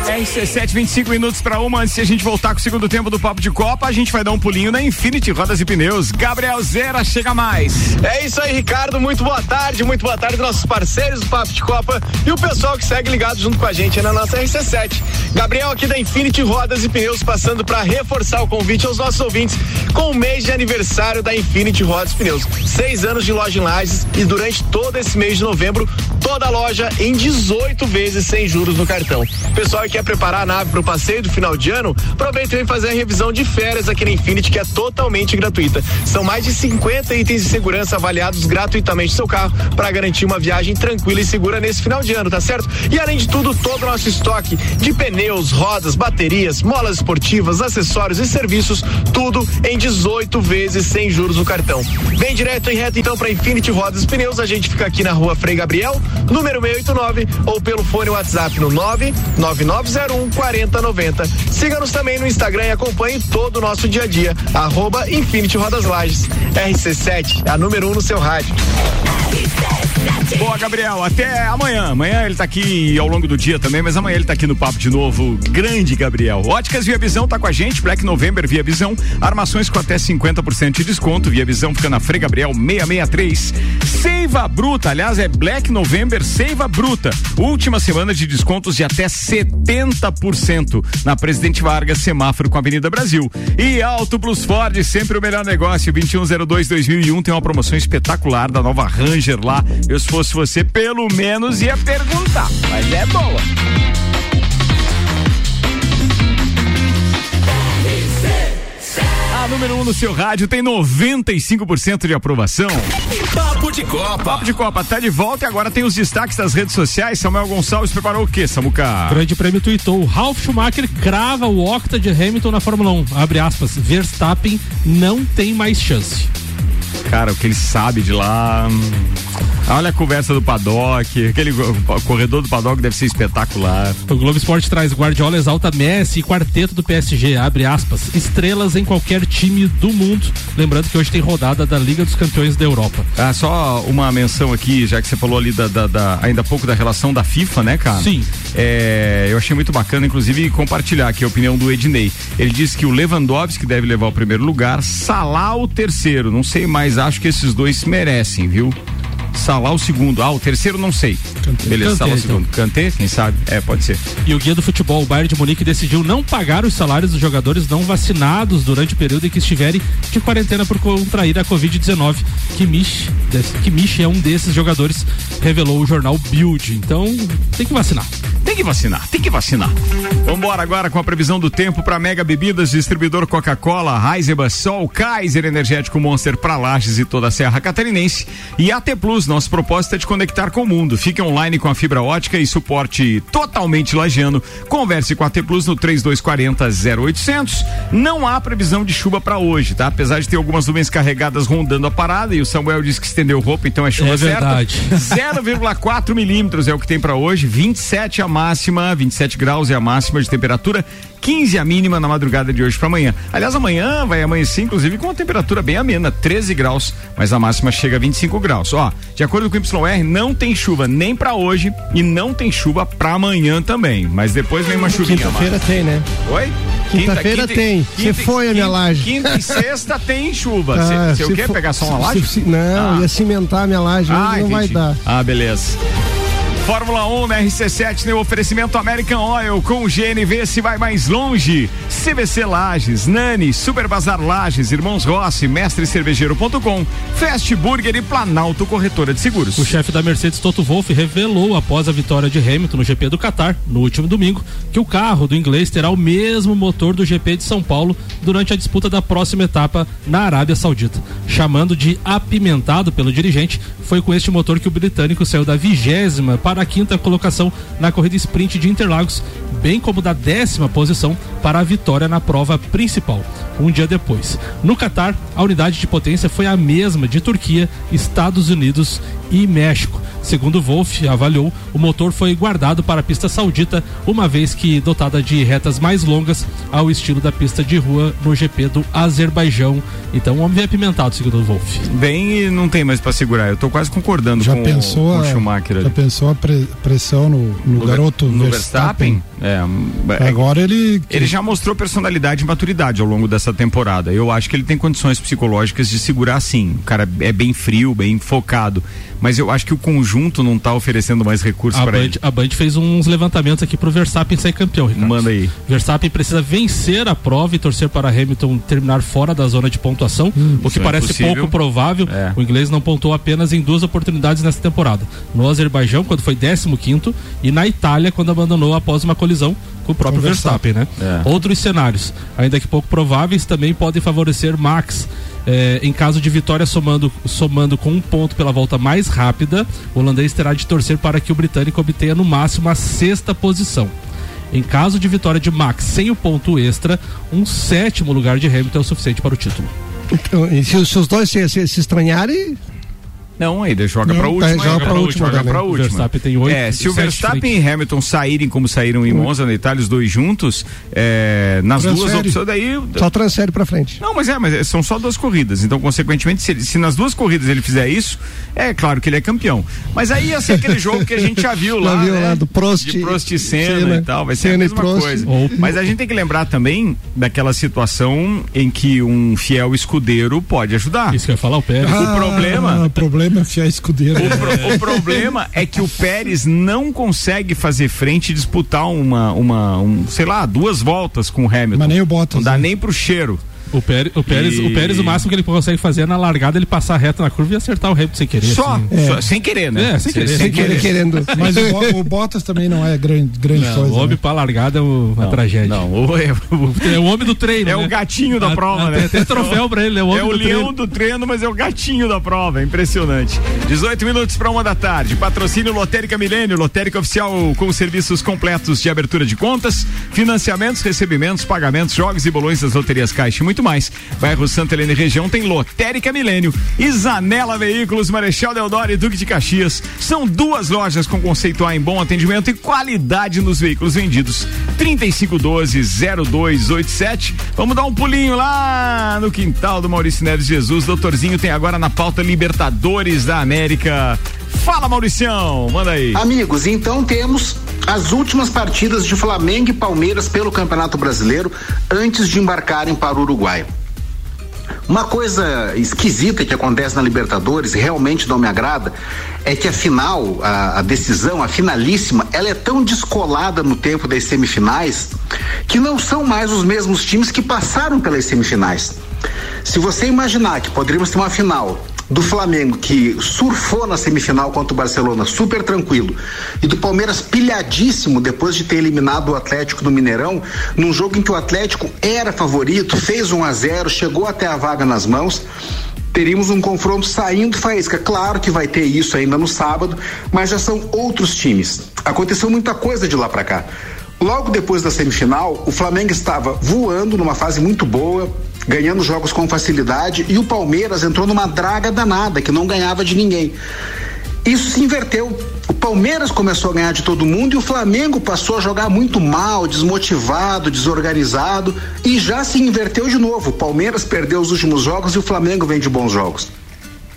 S1: RC7, 25 minutos para uma. Antes de a gente voltar com o segundo tempo do Papo de Copa, a gente vai dar um pulinho na Infinity Rodas e Pneus. Gabriel Zera, chega mais.
S17: É isso aí, Ricardo. Muito boa tarde, muito boa tarde, nossos parceiros do Papo de Copa e o pessoal que segue ligado junto com a gente na nossa RC7. Gabriel aqui da Infinity Rodas e Pneus, passando para reforçar o convite aos nossos ouvintes com o mês de aniversário da Infinity Rodas e Pneus. Seis anos de loja em Lages e durante todo esse mês de novembro, toda a loja em 18 vezes sem juros no cartão. Pessoal que quer preparar a nave para o passeio do final de ano, aproveita e vem fazer a revisão de férias aqui na Infinity, que é totalmente gratuita. São mais de 50 itens de segurança avaliados gratuitamente no seu carro para garantir uma viagem tranquila e segura nesse final de ano, tá certo? E além de tudo, todo o nosso estoque de pneus, rodas, baterias, molas esportivas, acessórios e serviços, tudo em 18 vezes sem juros no cartão. Vem direto e reto então para Infinity Rodas e A gente fica aqui na rua Frei Gabriel, número 689, ou pelo fone WhatsApp no 99901 4090. Siga-nos também no Instagram e acompanhe todo o nosso dia a dia. Arroba Infinity Rodas Lages. RC7, a número 1 um no seu rádio.
S1: Boa, Gabriel. Até amanhã. Amanhã ele tá aqui ao longo do dia também, mas amanhã ele tá aqui no papo de novo. Grande Gabriel. Óticas Via Visão tá com a gente. Black November Via Visão. Armações com até 50% de desconto. Via Visão fica na Frei Gabriel 663. Seiva Bruta. Aliás, é Black November Seiva Bruta. Última semana de descontos de até 70% na Presidente Vargas, semáforo com a Avenida Brasil. E Auto Plus Ford, sempre o melhor negócio. 2102-2001 tem uma promoção espetacular da nova Ranger lá. Eu, se fosse você, pelo menos ia perguntar. Mas é boa. A número 1 um no seu rádio tem 95% de aprovação.
S15: Papo de Copa.
S1: Papo de Copa tá de volta e agora tem os destaques das redes sociais. Samuel Gonçalves preparou o quê, Samuca?
S2: Grande prêmio tweetou. Ralf Schumacher crava o octa de Hamilton na Fórmula 1. Abre aspas. Verstappen não tem mais chance.
S1: Cara, o que ele sabe de lá. Olha a conversa do paddock. Aquele corredor do paddock deve ser espetacular.
S2: O Globo Esporte traz Guardiola exalta Messi e quarteto do PSG, abre aspas, estrelas em qualquer time do mundo. Lembrando que hoje tem rodada da Liga dos Campeões da Europa.
S1: Ah, só uma menção aqui, já que você falou ali da, da- da- ainda há pouco da relação da FIFA, né, cara?
S2: Sim.
S1: É, eu achei muito bacana, inclusive, compartilhar aqui a opinião do Ednei. Ele disse que o Lewandowski deve levar o primeiro lugar, Salah o terceiro. Não sei, mas acho que esses dois merecem, viu? Salah o segundo. Ah, o terceiro não sei. Beleza,
S2: Kanté,
S1: Salah o
S2: então.
S1: segundo. Cantei, quem sabe? É, pode ser.
S2: E o guia do futebol, o Bayern de Munique, decidiu não pagar os salários dos jogadores não vacinados durante o período em que estiverem de quarentena por contrair a Covid-19. Kimmich, Kimmich é um desses jogadores, revelou o jornal Bild. Então, tem que vacinar.
S1: Tem que vacinar, tem que vacinar. Vambora agora com a previsão do tempo para Mega Bebidas, distribuidor Coca-Cola, Heisenberg, Sol, Kaiser Energético Monster para Lages e toda a Serra Catarinense. E AT Plus, nosso propósito é te conectar com o mundo. Fique online com a fibra ótica e suporte totalmente lagiano. Converse com a AT Plus no 3240 0800. Não há previsão de chuva para hoje, tá? Apesar de ter algumas nuvens carregadas rondando a parada e o Samuel disse que estendeu roupa, então é chuva
S2: É
S1: certa.
S2: verdade.
S1: 0,4 milímetros é o que tem para hoje, 27 a máxima, 27 graus é a máxima de temperatura, 15 a mínima na madrugada de hoje para amanhã. Aliás, amanhã vai amanhecer, inclusive, com uma temperatura bem amena, 13 graus, mas a máxima chega a 25 graus. Ó, de acordo com o YR, não tem chuva nem para hoje e não tem chuva para amanhã também. Mas depois vem uma chuvinha.
S5: Quinta-feira tem, né?
S1: Oi?
S5: Quinta-feira
S1: Quinta-
S5: tem. Você foi a minha laje.
S1: Quinta e sexta tem chuva. Você
S5: Ah, se
S1: quê?
S5: for-
S1: Pegar só uma laje?
S5: se- não,
S1: Ah.
S5: ia cimentar a minha laje,
S1: Ah,
S5: não vai
S1: entendi.
S5: dar.
S1: Ah, beleza. Fórmula 1 na RC7 tem oferecimento American Oil com GNV se vai mais longe. CVC Lages, Nani, Super Bazar Lages, Irmãos Rossi, Mestre Cervejeiro.com, Fast Burger e Planalto Corretora de Seguros.
S2: O chefe da Mercedes Toto Wolff revelou após a vitória de Hamilton no GP do Qatar, no último domingo, que o carro do inglês terá o mesmo motor do GP de São Paulo durante a disputa da próxima etapa na Arábia Saudita. Chamando de apimentado pelo dirigente, foi com este motor que o britânico saiu da vigésima para a quinta colocação na corrida sprint de Interlagos, bem como da décima posição para a vitória na prova principal, um dia depois. No Catar, a unidade de potência foi a mesma de Turquia, Estados Unidos e México. Segundo Wolff avaliou, o motor foi guardado para a pista saudita, uma vez que dotada de retas mais longas ao estilo da pista de rua no GP do Azerbaijão. Então, o homem vem apimentado, segundo Wolff.
S1: Bem, não tem mais para segurar. Eu tô quase concordando
S7: já
S1: com,
S7: pensou
S1: o, com o Schumacher
S7: Já
S1: ali.
S7: pensou a pressão no, no, garoto
S1: no
S7: Verstappen?
S1: Verstappen? É,
S7: Agora ele.
S1: Ele já mostrou personalidade e maturidade ao longo dessa temporada. Eu acho que ele tem condições psicológicas de segurar sim. O cara é bem frio, bem focado. Mas eu acho que o conjunto não tá oferecendo mais recursos
S2: A
S1: para
S2: Band,
S1: ele.
S2: a Band fez uns levantamentos aqui pro Verstappen sair campeão, Ricardo.
S1: Manda aí.
S2: Verstappen precisa vencer a prova e torcer para Hamilton terminar fora da zona de pontuação, o que
S1: é
S2: parece
S1: impossível.
S2: pouco provável.
S1: É.
S2: O inglês não pontuou apenas em duas oportunidades nessa temporada. No Azerbaijão, quando foi 15 e na Itália, quando abandonou após uma colisão com o próprio
S7: Com o
S2: Verstappen, né?
S1: É.
S2: Outros cenários, ainda que pouco prováveis, também podem favorecer Max. eh, em caso de vitória somando, somando com um ponto pela volta mais rápida, o holandês terá de torcer para que o britânico obtenha no máximo a sexta posição. Em caso de vitória de Max sem o ponto extra, um sétimo lugar de Hamilton é o suficiente para o título.
S5: Então, e se, os- se os dois se, se, se estranharem,
S1: Não, ainda joga
S5: Não,
S1: pra
S5: tá,
S1: última.
S5: joga pra última
S1: joga
S2: O
S1: última.
S2: Verstappen tem oito,
S1: É, se o Verstappen
S2: frente.
S1: e Hamilton saírem como saíram em Monza, na Itália, os dois juntos, é, nas duas
S5: Transfere.
S1: opções daí.
S5: só transfere pra frente.
S1: Não, mas é, mas é- são só duas corridas. Então, consequentemente, se, ele- se nas duas corridas ele fizer isso, é claro que ele é campeão. Mas aí ia ser aquele jogo que a gente já viu lá.
S5: Já viu
S1: né?
S5: lá do Prost
S1: De Prost e Senna,
S5: Senna,
S1: e tal. Vai ser a
S5: Senna e
S1: mesma
S5: Prost.
S1: coisa.
S2: Ou-
S1: Mas a gente tem que lembrar também daquela situação em que um fiel escudeiro pode ajudar.
S2: Isso que eu ia falar, o Pérez.
S1: O problema-
S7: O problema é fiar escudeiro.
S1: O, pro- o problema é que o Pérez não consegue fazer frente e disputar uma, uma um, sei lá, duas voltas com o Hamilton.
S7: Mas nem o Bottas.
S1: Não dá
S7: né?
S1: nem pro cheiro.
S2: O Pérez, o, Pérez,
S1: E-
S2: o Pérez, o máximo que ele consegue fazer é na largada ele passar reto na curva e acertar o Hamilton sem querer.
S1: Só,
S2: assim.
S1: só- sem querer, né?
S2: É, sem querer.
S5: Sem querer, querendo.
S7: Mas o, o Bottas também não é grande, grande
S2: Não,
S7: coisa.
S2: o homem
S7: né?
S2: pra largada é uma
S1: Não,
S2: tragédia.
S1: Não, o, é, o-
S2: É o homem do treino.
S1: é
S2: né?
S1: o gatinho da
S2: Ah,
S1: prova,
S2: ah,
S1: né?
S2: Tem troféu pra ele, é o homem
S1: É o
S2: do
S1: leão
S2: treino.
S1: do treino, mas é o gatinho da prova. É impressionante. 18 minutos para uma da tarde. Patrocínio Lotérica Milênio, Lotérica Oficial com serviços completos de abertura de contas, financiamentos, recebimentos, pagamentos, jogos e bolões das loterias Caixa e muito mais. Bairro Santa Helena e região tem Lotérica Milênio e Zanela Veículos, Marechal Deodoro e Duque de Caxias. São duas lojas com conceito A em bom atendimento e qualidade nos veículos vendidos. 3512-0287. Vamos dar um pulinho lá no quintal do Maurício Neves Jesus. Doutorzinho tem agora na pauta Libertadores da América. Fala, Mauricião, manda aí.
S6: Amigos, então temos as últimas partidas de Flamengo e Palmeiras pelo Campeonato Brasileiro antes de embarcarem para o Uruguai. Uma coisa esquisita que acontece na Libertadores, e realmente não me agrada, é que a final, a, a decisão, a finalíssima, ela é tão descolada no tempo das semifinais que não são mais os mesmos times que passaram pelas semifinais. Se você imaginar que poderíamos ter uma final do Flamengo que surfou na semifinal contra o Barcelona super tranquilo e do Palmeiras pilhadíssimo depois de ter eliminado o Atlético no Mineirão, num jogo em que o Atlético era favorito, fez 1 a 0, chegou até a vaga nas mãos. Teríamos um confronto saindo faísca. Claro que vai ter isso ainda no sábado, mas já são outros times. Aconteceu muita coisa de lá para cá. Logo depois da semifinal, o Flamengo estava voando numa fase muito boa, ganhando jogos com facilidade, e o Palmeiras entrou numa draga danada, que não ganhava de ninguém. Isso se inverteu. O Palmeiras começou a ganhar de todo mundo e o Flamengo passou a jogar muito mal, desmotivado, desorganizado e já se inverteu de novo. O Palmeiras perdeu os últimos jogos e o Flamengo vem de bons jogos.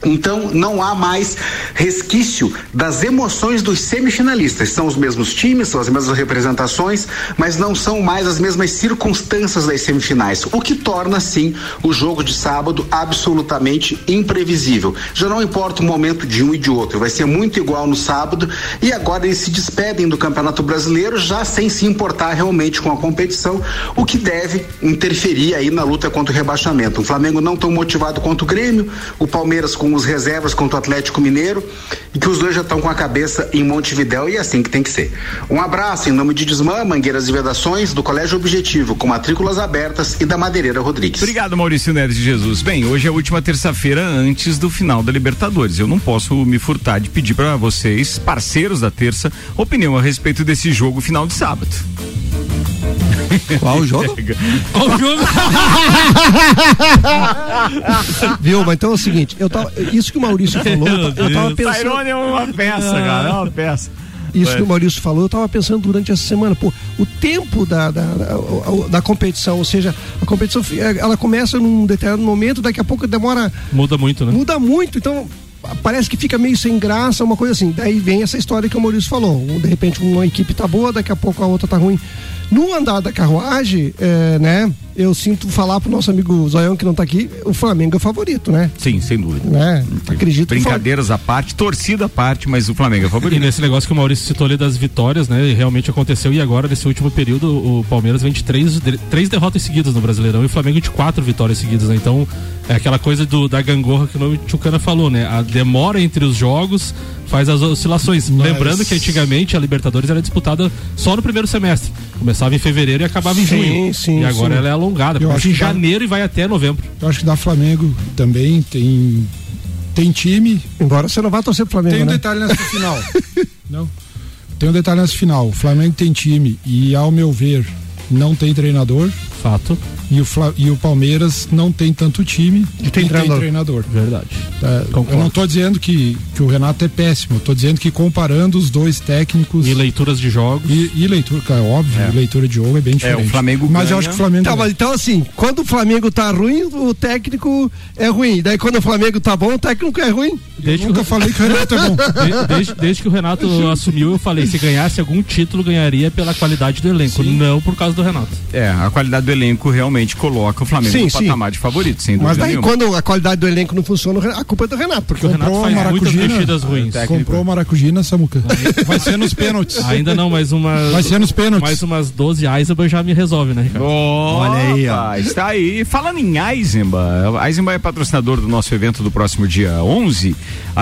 S6: Então não há mais resquício das emoções dos semifinalistas. São os mesmos times, são as mesmas representações, mas não são mais as mesmas circunstâncias das semifinais, o que torna sim o jogo de sábado absolutamente imprevisível. Já não importa o momento de um e de outro, vai ser muito igual no sábado e agora eles se despedem do Campeonato Brasileiro já sem se importar realmente com a competição, o que deve interferir aí na luta contra o rebaixamento. O Flamengo não tão motivado quanto o Grêmio, o Palmeiras com os reservas contra o Atlético Mineiro e que os dois já estão com a cabeça em Montevidéu e é assim que tem que ser. Um abraço em nome de Desmã, Mangueiras e Vedações, do Colégio Objetivo, com matrículas abertas e da Madeireira Rodrigues.
S1: Obrigado, Maurício Neres de Jesus. Bem, hoje é a última terça-feira antes do final da Libertadores. Eu não posso me furtar de pedir para vocês, parceiros da terça, opinião a respeito desse jogo final de sábado.
S5: Qual o jogo?
S2: Qual o jogo?
S5: Viu, mas então é o seguinte, eu tava, isso que o Maurício falou, eu, eu tava pensando.
S1: Tyrone é uma peça, cara, é uma peça.
S5: Isso que o Maurício falou, eu estava pensando durante essa semana, pô, o tempo da, da, da, da, competição, ou seja, a competição ela começa num determinado momento, daqui a pouco demora.
S2: Muda muito, né?
S5: Muda muito, então parece que fica meio sem graça, uma coisa assim. Daí vem essa história que o Maurício falou. De repente uma equipe tá boa, daqui a pouco a outra tá ruim. No andar da carruagem, é, né? Eu sinto falar pro nosso amigo Zoião que não tá aqui, o Flamengo é o favorito, né?
S1: Sim, sem dúvida.
S5: Né? Acredito.
S1: Brincadeiras à parte, torcida à parte, mas o Flamengo é o favorito.
S2: E nesse negócio que o Maurício citou ali das vitórias, né? Realmente aconteceu e agora, nesse último período, o Palmeiras vem de três, três derrotas seguidas no Brasileirão e o Flamengo de quatro vitórias seguidas, né? Então, é aquela coisa do, da gangorra que o Tchucana falou, né? A demora entre os jogos faz as oscilações. Mas... Lembrando que antigamente a Libertadores era disputada só no primeiro semestre. Começava em fevereiro e acabava em junho.
S5: Sim,
S2: e agora
S5: sim.
S2: ela é alongada.
S7: Eu
S2: Começa
S7: acho
S2: em
S7: que dá-
S2: janeiro e vai até novembro.
S7: Eu acho que da Flamengo também tem tem time.
S5: Embora você não vá torcer pro Flamengo,
S7: Tem um
S5: né?
S7: detalhe nessa final. não. Tem um detalhe nessa final. O Flamengo tem time e, ao meu ver, não tem treinador.
S2: Fato.
S7: E o, Fla- e o Palmeiras não tem tanto time
S5: E tem treinador.
S2: Verdade.
S7: Tá,
S2: Concordo.
S7: eu não estou dizendo que, que o Renato é péssimo, estou dizendo que comparando os dois técnicos.
S2: E leituras de jogos.
S7: E, e leitura, cara, óbvio,
S1: É.
S7: leitura de jogo é bem diferente.
S1: Flamengo
S7: Mas
S1: ganha.
S7: eu acho que o Flamengo.
S5: Tá, mas então assim, quando o Flamengo tá ruim, o técnico é ruim. Daí quando o Flamengo tá bom, o técnico é ruim.
S2: Desde
S7: nunca falei que o Renato é bom.
S2: De- desde, desde que o Renato assumiu, eu falei, se ganhasse algum título, ganharia pela qualidade do elenco, não por causa do Renato.
S1: É, a qualidade do elenco realmente coloca o Flamengo
S5: Sim,
S1: no
S5: sim.
S1: patamar de favorito, sem dúvida
S5: Mas daí
S1: nenhuma.
S5: quando a qualidade do elenco não funciona, o a culpa é do Renato.
S2: Porque o Renato
S7: Comprou
S2: faz
S7: a
S2: muitas
S7: Maracujina.
S2: mexidas ruins.
S7: Comprou o Maracujina, Samuca. Vai ser nos pênaltis.
S2: Ainda não, mas umas.
S7: Vai ser nos pênaltis.
S2: Mais umas 12 Eisenbahn já me resolve, né, Ricardo?
S1: Olha
S5: aí, ó.
S1: Está aí. Falando em Eisenbahn, a Eisenbahn é patrocinador do nosso evento do próximo dia 11.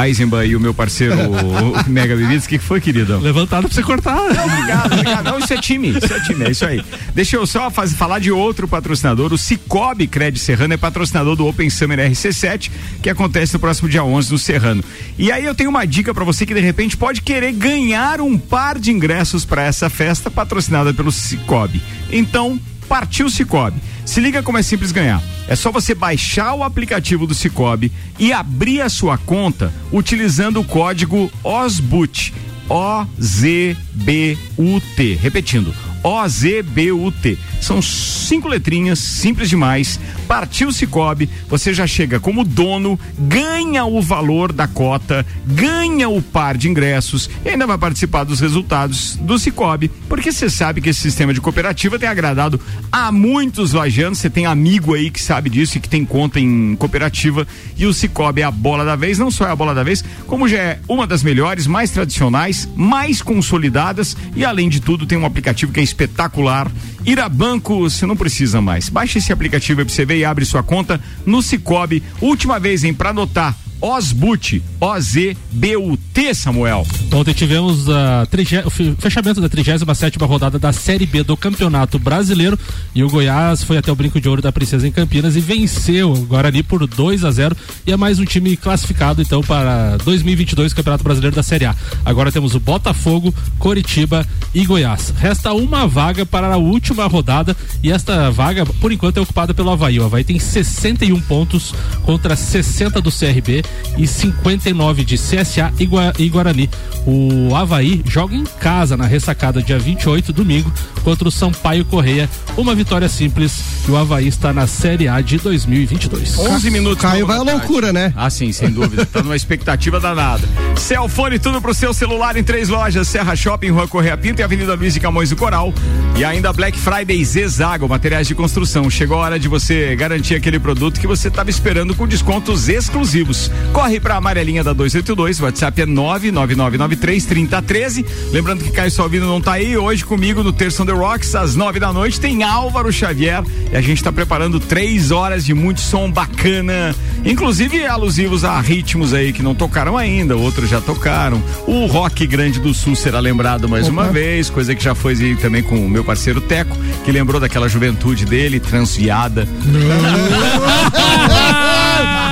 S1: Eisenbahn e o meu parceiro o Mega Bebidas. O que que foi, queridão?
S2: Levantado pra você cortar.
S1: Não, obrigado, obrigado. Não, isso é time, isso é time, é isso aí. Deixa eu só faz- falar de outro patrocinador, o Cicobi Credit Serrano é patrocinador do Open Summer RC7, que acontece no próximo dia 11 no Serrano. E aí eu tenho uma dica pra você que de repente pode querer ganhar um par de ingressos pra essa festa patrocinada pelo Cicobi. Então, partiu Cicobi. Se liga como é simples ganhar. É só você baixar o aplicativo do Cicobi e abrir a sua conta utilizando o código OSBUT. O-Z-B-U-T. Repetindo. O-Z-B-U-T. São cinco letrinhas, simples demais. Partiu Cicobi, você já chega como dono, ganha o valor da cota, ganha o par de ingressos e ainda vai participar dos resultados do Cicobi, porque você sabe que esse sistema de cooperativa tem agradado a muitos lajanos. Você tem amigo aí que sabe disso e que tem conta em cooperativa. E o Cicobi é a bola da vez, não só é a bola da vez, como já é uma das melhores, mais tradicionais, mais consolidadas e além de tudo tem um aplicativo que é espetacular. Ir a banco, você não precisa mais. Baixe esse aplicativo pra você ver e abre sua conta no Cicobi. Última vez, hein, pra anotar. Osbut, O-Z-B-U-T, Samuel.
S2: Ontem tivemos a o fe- fechamento da 37 rodada da Série B do Campeonato Brasileiro e o Goiás foi até o Brinco de Ouro da Princesa em Campinas e venceu o Guarani por 2 a 0 e é mais um time classificado então para 2022 Campeonato Brasileiro da Série A. Agora temos o Botafogo, Coritiba e Goiás. Resta uma vaga para a última rodada e esta vaga, por enquanto, é ocupada pelo Havaí. O Havaí tem 61 pontos contra 60 do CRB e 59 de CSA e, Gua Guarani. O Havaí joga em casa na ressacada dia 28, domingo, contra o Sampaio Correia. Uma vitória simples e o Havaí está na Série A de 2022.
S1: 11 minutos.
S5: Caio vai a loucura, né?
S1: Ah, sim, sem dúvida. tá numa expectativa danada. Celfone, tudo pro seu celular em três lojas: Serra Shopping, Rua Correia Pinto e Avenida Luiz de Camões do Coral. E ainda Black Friday Zezago, materiais de construção. Chegou a hora de você garantir aquele produto que você estava esperando com descontos exclusivos. Corre pra amarelinha da 282, o WhatsApp é 999933013. Lembrando que Caio Salvino não tá aí. Hoje comigo no Terça on the Rocks, às nove da noite, tem Álvaro Xavier. E a gente tá preparando três horas de muito som bacana. Inclusive alusivos a ritmos aí que não tocaram ainda, outros já tocaram. O Rock Grande do Sul será lembrado mais uma vez, coisa que já foi também com o meu parceiro Teco, que lembrou daquela juventude dele, transviada.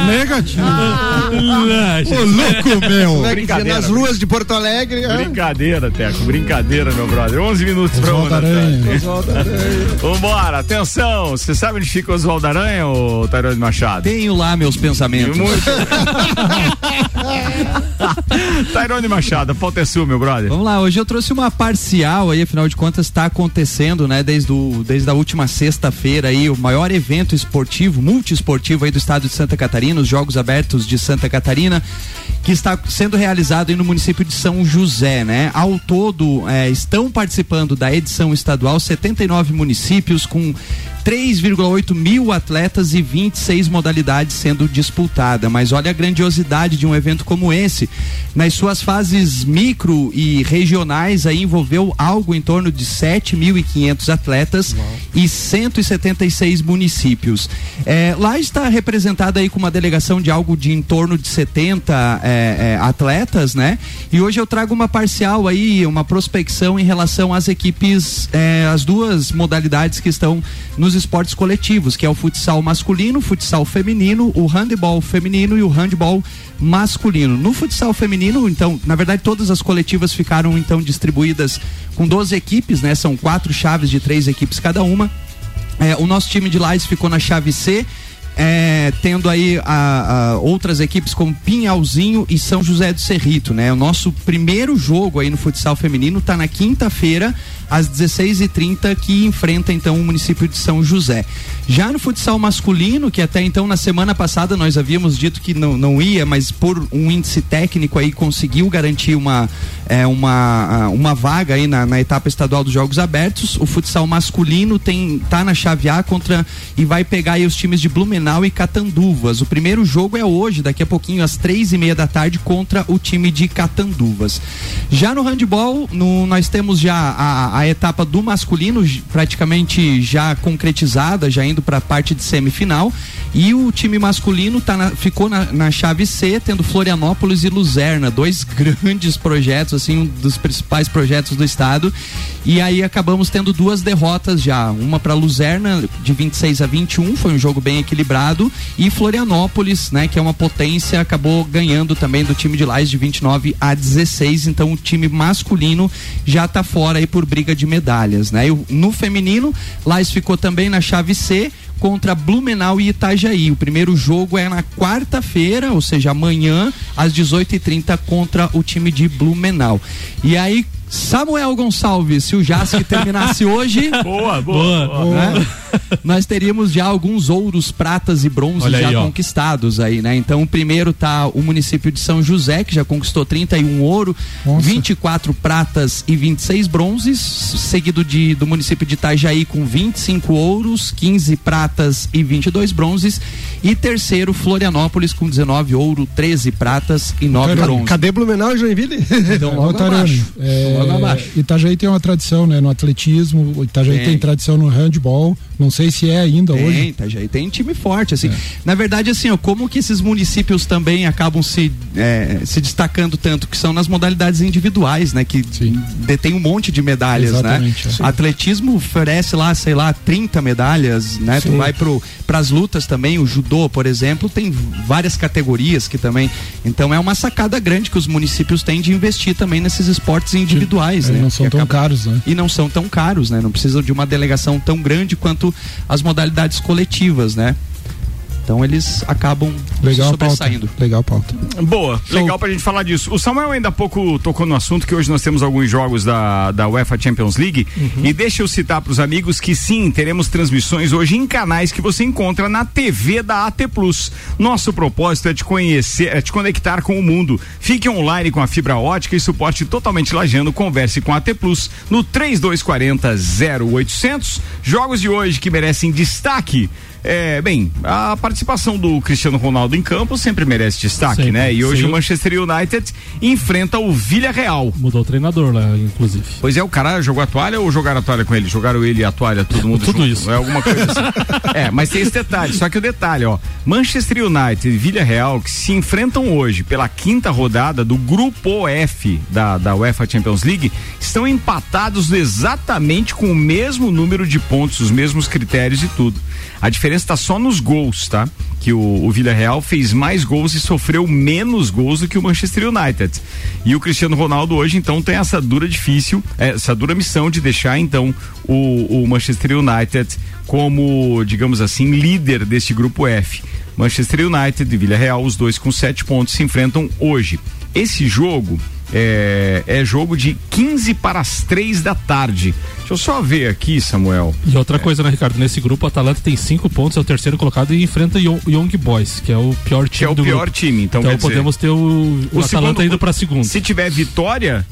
S7: Negativo.
S1: Ô,
S7: louco, meu.
S1: Brincadeira.
S5: Nas ruas de Porto Alegre. ah.
S1: Brincadeira, Teco, brincadeira, meu brother. 11 minutos pra uma
S7: Oswaldo
S1: da
S7: Aranha.
S1: tarde.
S5: Oswaldo Aranha.
S1: Vambora, atenção. Você sabe onde fica o Oswaldo Aranha, ô Tairone Machado?
S3: Tenho lá meus pensamentos.
S1: Muito. Tairone Machado, a pauta é sua, meu brother.
S3: Vamos lá, hoje eu trouxe uma parcial aí, afinal de contas está acontecendo, né, desde, o, desde a última sexta-feira aí, o maior evento esportivo, multiesportivo aí do estado de Santa Catarina, os Jogos Abertos de Santa Catarina, que está sendo realizado no município de São José, né? Ao todo, eh, estão participando da edição estadual 79 municípios com 3,8 mil atletas e 26 modalidades sendo disputada. Mas olha a grandiosidade de um evento como esse. Nas suas fases micro e regionais, aí envolveu algo em torno de 7.500 atletas e 176 municípios. É, lá está representada aí com uma delegação de algo de em torno de 70 é, é, atletas, né? E hoje eu trago uma parcial aí, uma prospecção em relação às equipes, é, as duas modalidades que estão nos esportes coletivos, que é o futsal masculino, futsal feminino, o handebol feminino e o handball masculino. No futsal feminino, então, na verdade, todas as coletivas ficaram então distribuídas com 12 equipes, né? São quatro chaves de três equipes cada uma. É, o nosso time de Lages ficou na chave C. é, tendo aí a, a outras equipes como Pinhalzinho e São José do Cerrito, né? O nosso primeiro jogo aí no futsal feminino tá na quinta-feira às 16h30 que enfrenta então o município de São José. Já no futsal masculino, que até então na semana passada nós havíamos dito que não, não ia, mas por um índice técnico aí conseguiu garantir uma, é, uma, ah, uma vaga aí na, na etapa estadual dos Jogos Abertos. O futsal masculino tem tá na chave A contra e vai pegar aí os times de Blumenau e Catanduvas. O primeiro jogo é hoje, daqui a pouquinho às três e meia da tarde contra o time de Catanduvas. Já no handball, no, nós temos já a, a etapa do masculino praticamente já concretizada, já indo para a parte de semifinal. E o time masculino tá na- ficou na, na chave C, tendo Florianópolis e Luzerna, dois grandes projetos, assim, um dos principais projetos do estado. E aí acabamos tendo duas derrotas já. Uma para Luzerna, de 26 a 21, foi um jogo bem equilibrado. E Florianópolis, né, que é uma potência, acabou ganhando também do time de Lais de 29 a 16. Então o time masculino já tá fora aí por briga de medalhas, né? No feminino, Lais ficou também na chave C contra Blumenau e Itajaí. O primeiro jogo é na quarta-feira, ou seja, amanhã, às 18h30, contra o time de Blumenau. E aí, Samuel Gonçalves, se o Jasque terminasse hoje.
S1: Boa,
S2: boa, boa.
S3: né? Nós teríamos já alguns ouros, pratas e bronzes
S2: Olha
S3: já
S2: aí, ó.
S3: conquistados aí, né? Então, o primeiro tá o município de São José, que já conquistou 31 ouro, 24 pratas e 26 bronzes, seguido de, do município de Itajaí com 25 ouros, 15 pratas e 22 bronzes, e terceiro Florianópolis com 19 ouro, 13 pratas e 9
S7: Cadê-
S3: bronzes.
S5: Cadê Blumenau e Joinville?
S3: Então, logo abaixo.
S7: é,
S3: Logo abaixo.
S7: Itajaí tem uma tradição, né? No atletismo, o Itajaí
S3: Tem.
S7: tem, tradição no handball. Não sei se é ainda
S3: Tem,
S7: hoje.
S3: Itajaí tem time forte, assim. Na verdade, assim, ó, como que esses municípios também acabam se, é, se destacando tanto, que são nas modalidades individuais, né? Que detém um monte de medalhas,
S7: Exatamente,
S3: né?
S7: é.
S3: Atletismo oferece lá, sei lá, 30 medalhas, né? Tu
S7: Sim.
S3: vai pro, pras lutas também, o judô, por exemplo, tem várias categorias que também. Então é uma sacada grande que os municípios têm de investir também nesses esportes individuais,
S7: É,
S3: né?
S7: não são tão
S3: acaba-
S7: caros, né?
S3: e não são tão caros, né? Não precisam de uma delegação tão grande quanto as modalidades coletivas, né? Então eles acabam
S7: Legal a pauta.
S3: sobressaindo.
S7: Legal pauta.
S1: Boa, legal pra gente falar disso. O Samuel ainda há pouco tocou no assunto que hoje nós temos alguns jogos da, da UEFA Champions League. E deixa eu citar pros amigos que sim, teremos transmissões hoje em canais que você encontra na TV da AT Plus. Nosso propósito é te conhecer, é te conectar com o mundo. Fique online com a fibra ótica e suporte totalmente lajando. Converse com a AT Plus no 3240 0800. Jogos de hoje que merecem destaque. É, bem, a participação do Cristiano Ronaldo em campo sempre merece destaque,
S2: Sempre.
S1: né? E hoje o Manchester United enfrenta o Villarreal.
S2: Mudou o treinador lá, inclusive.
S1: Pois é, o cara jogou a toalha ou jogaram a toalha com ele? Jogaram ele e a toalha, todo mundo
S2: Tudo
S1: junto?
S2: isso.
S1: É alguma coisa assim. é, mas tem esse detalhe. Só que o detalhe, ó. Manchester United e Villarreal que se enfrentam hoje pela quinta rodada do Grupo F da, da UEFA Champions League estão empatados exatamente com o mesmo número de pontos, os mesmos critérios e tudo. A diferença está só nos gols, tá? Que o, o Villarreal fez mais gols e sofreu menos gols do que o Manchester United. E o Cristiano Ronaldo hoje, então, tem essa dura difícil, eh, essa dura missão de deixar, então, o, o Manchester United como, digamos assim, líder deste grupo F. Manchester United e Villarreal, os dois com sete pontos, se enfrentam hoje. Esse jogo é, é jogo de 15 para as 3 da tarde. Deixa eu só ver aqui, Samuel.
S2: E outra coisa, né, Ricardo? Nesse grupo, o Atalanta tem cinco pontos, é o terceiro colocado e enfrenta o Young- Young Boys, que é o pior time
S1: Que é o
S2: do
S1: pior
S2: grupo.
S1: time, então,
S2: Então
S1: quer dizer,
S2: podemos ter o, o, Atalanta
S1: segundo-
S2: indo pra segundo.
S1: Se tiver vitória,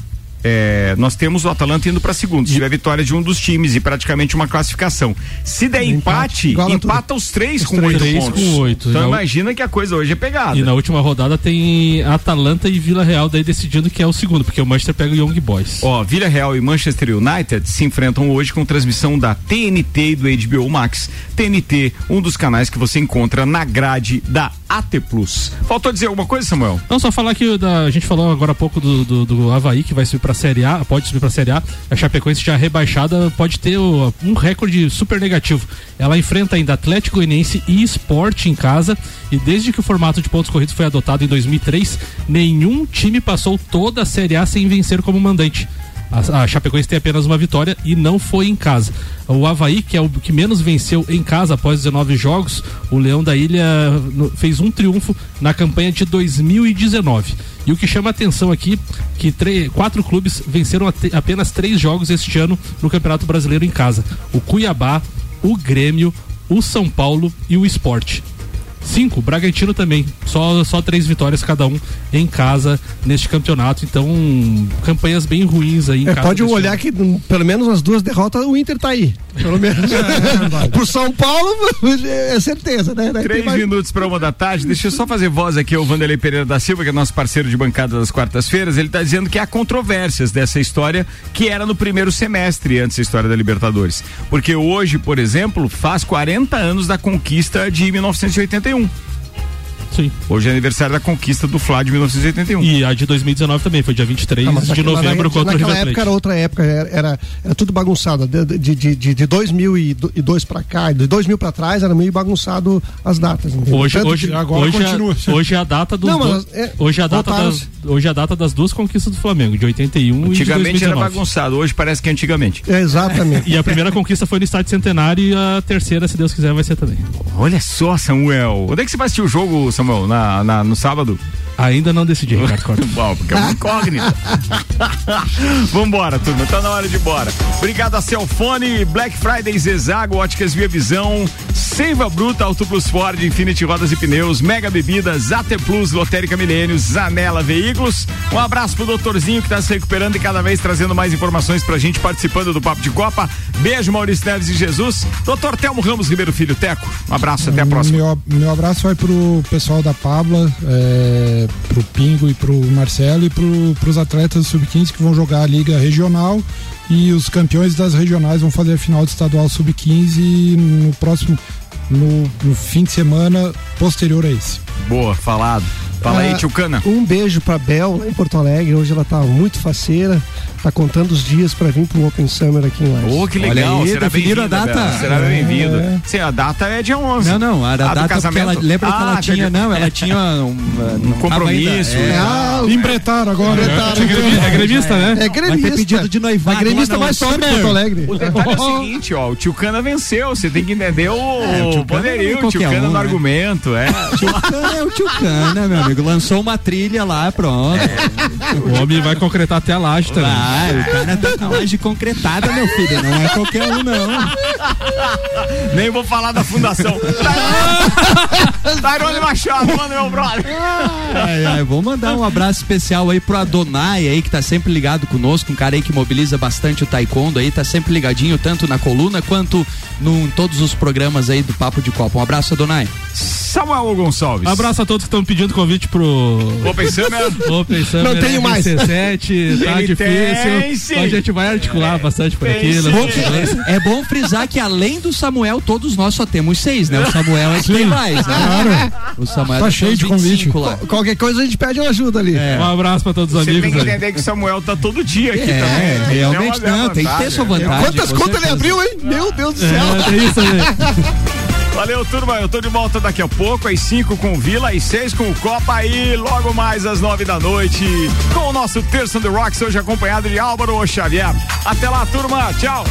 S1: é, nós temos o Atalanta indo para segundo. Se tiver vitória de um dos times e praticamente uma classificação. Se der empate,
S2: iguala
S1: empata os três
S2: Os
S1: com
S2: três.
S1: oito
S2: Três
S1: pontos.
S2: com oito.
S1: Então
S2: na-
S1: imagina que a coisa hoje é pegada.
S2: E na última rodada tem Atalanta e Vila Real daí decidindo que é o segundo, porque o Manchester pega o Young Boys.
S1: Ó, Vila Real e Manchester United se enfrentam hoje com transmissão da TNT e do HBO Max. TNT, um dos canais que você encontra na grade da AT Plus. Faltou dizer alguma coisa, Samuel?
S2: Não, só falar que da- a gente falou agora há pouco do, do, do Havaí, que vai subir pra Série A, pode subir pra Série A. A Chapecoense já rebaixada pode ter um recorde super negativo. Ela enfrenta ainda Atlético Goianiense e Esporte em casa. E desde que o formato de pontos corridos foi adotado em 2003, nenhum time passou toda a Série A sem vencer como mandante. A, a Chapecoense tem apenas uma vitória e não foi em casa. O Havaí, que é o que menos venceu em casa após 19 jogos, o Leão da Ilha fez um triunfo na campanha de 2019. E o que chama atenção aqui que quatro clubes venceram apenas três jogos este ano no Campeonato Brasileiro em casa: o Cuiabá, o Grêmio, o São Paulo e o Esporte. Cinco, Bragantino também. Só, só três vitórias cada um em casa neste campeonato. Então, campanhas bem ruins aí em
S5: É,
S2: casa.
S5: pode olhar que hum, pelo menos as duas derrotas o Inter tá aí. Pelo menos. Pro São Paulo é certeza, né? Daí
S1: Três
S5: mais-
S1: minutos para uma da tarde. Deixa eu só fazer voz aqui ao Vanderlei Pereira da Silva, que é nosso parceiro de bancada das quartas-feiras. Ele está dizendo que há controvérsias dessa história que era no primeiro semestre antes da história da Libertadores. Porque hoje, por exemplo, faz 40 anos da conquista de 1981. 31.
S2: Sim.
S1: Hoje é aniversário da conquista do Fla de 1981.
S2: E a de 2019 também, foi dia 23
S5: Ah, mas
S2: de novembro contra o
S5: naquela
S2: River
S5: época
S2: Plate.
S5: era outra época, era, era, era tudo bagunçado. De, de, de, de, de 2002 pra cá, de 2000 pra trás, era meio bagunçado as datas. entendeu?
S2: Hoje,
S5: Tanto
S2: hoje,
S5: que-
S2: hoje, é, hoje é a data dos
S5: Não, mas, é,
S2: hoje é a data das, hoje é a data das duas conquistas do Flamengo, de 81 e de
S1: Antigamente era
S2: 2019.
S1: bagunçado, hoje parece que é antigamente.
S5: É, exatamente.
S2: E a primeira conquista foi no estádio Centenário e a terceira, se Deus quiser, vai ser também.
S1: Olha só, Samuel. Onde é que você vai assistir o jogo, Samuel? Na, na- no sábado?
S2: Ainda não decidi, Ricardo Corte.
S1: Bom, porque é uma incógnita. Vambora, turma. Tá na hora de ir embora. Obrigado a Celfone, Black Friday Zezago, Óticas Via Visão, Seiva Bruta, Auto Plus Ford, Infinity Rodas e Pneus, Mega Bebidas, AT Plus, Lotérica Milênios, Zanela Veículos. Um abraço pro doutorzinho que tá se recuperando e cada vez trazendo mais informações pra gente participando do Papo de Copa. Beijo, Maurício Neves e Jesus. Doutor Telmo Ramos Ribeiro Filho Teco. Um abraço, até a próxima.
S7: Meu, meu abraço vai pro pessoal da Pabla, é, pro Pingo e pro Marcelo e pro, pros atletas do Sub-15 que vão jogar a Liga Regional e os campeões das regionais vão fazer a final do estadual Sub-15 no próximo, no, no fim de semana posterior a esse.
S1: Boa, falado. Fala aí,
S5: Ah,
S1: tio Cana.
S5: Um beijo pra Bel, lá em Porto Alegre. Hoje ela tá muito faceira. Tá contando os dias pra vir pro Open Summer aqui em Lages.
S1: Ô, que legal.
S3: aí,
S1: Será
S3: definiram
S1: bem-vinda,
S3: a data?
S1: Bela. Será
S5: É.
S1: bem-vindo. Sim, a data é dia 11.
S3: Não, não, a
S1: Ah, do
S3: data porque
S1: casamento?
S3: ela lembra que
S1: Ah,
S3: ela tinha,
S1: entendi.
S3: não, ela tinha um, um
S1: compromisso,
S3: é,
S5: Ah,
S7: Embretaram agora.
S2: É gremi- é gremista, né?
S5: É
S3: Vai
S5: gremista.
S3: ter pedido de noivado.
S5: É gremista mais top de. Porto Alegre.
S1: O detalhe é o seguinte, ó, o tio Cana venceu, você tem que entender o,
S3: É, o tio Cana
S1: poderio,
S3: é
S1: o tio Cana no
S3: né?
S1: argumento, é.
S3: Tio Cana é o tio Cana, meu amigo. Lançou uma trilha lá, pronto.
S2: O homem vai concretar até a laje também.
S3: Ah, o cara tá com a laje concretada, meu filho. Não é qualquer um, não.
S1: Nem vou falar da fundação. Tairone Machado, mano, meu brother.
S3: Ai, ai, vou mandar um abraço especial aí pro Adonai aí, que tá sempre ligado conosco, um cara aí que mobiliza bastante o taekwondo aí, tá sempre ligadinho tanto na coluna quanto no, em todos os programas aí do Papo de Copa. Um abraço, Adonai.
S1: Samuel Gonçalves.
S2: Abraço a todos que estão pedindo convite pro
S1: Open Summer.
S2: Open Summer
S5: Não tenho mais.
S2: RC7, tá difícil.
S1: Tem, sim.
S2: a gente vai articular bastante por
S1: tem,
S2: aqui.
S3: que- é bom frisar que além do Samuel, todos nós só temos seis, né? O Samuel é que tem mais, né? O Samuel
S7: Tá
S3: tem
S7: cheio de
S3: 25
S7: convite.
S3: lá.
S5: Qualquer coisa a gente pede uma ajuda ali.
S3: É.
S2: Um abraço pra todos os
S1: Você tem
S2: amigos
S1: que
S2: aí.
S1: entender que o Samuel tá todo dia aqui
S3: É,
S1: também.
S3: realmente
S1: Tem uma
S3: não, tem que ter sua vantagem.
S5: Quantas contas ele abriu, hein? Meu Deus do céu.
S2: É, tem isso aí.
S1: Valeu, turma. Eu tô de volta daqui a pouco, às 5 com o Vila, às 6 com o Copa e logo mais às 9 da noite com o nosso Terça do Rocks, hoje acompanhado de Álvaro Xavier. Até lá, turma. Tchau.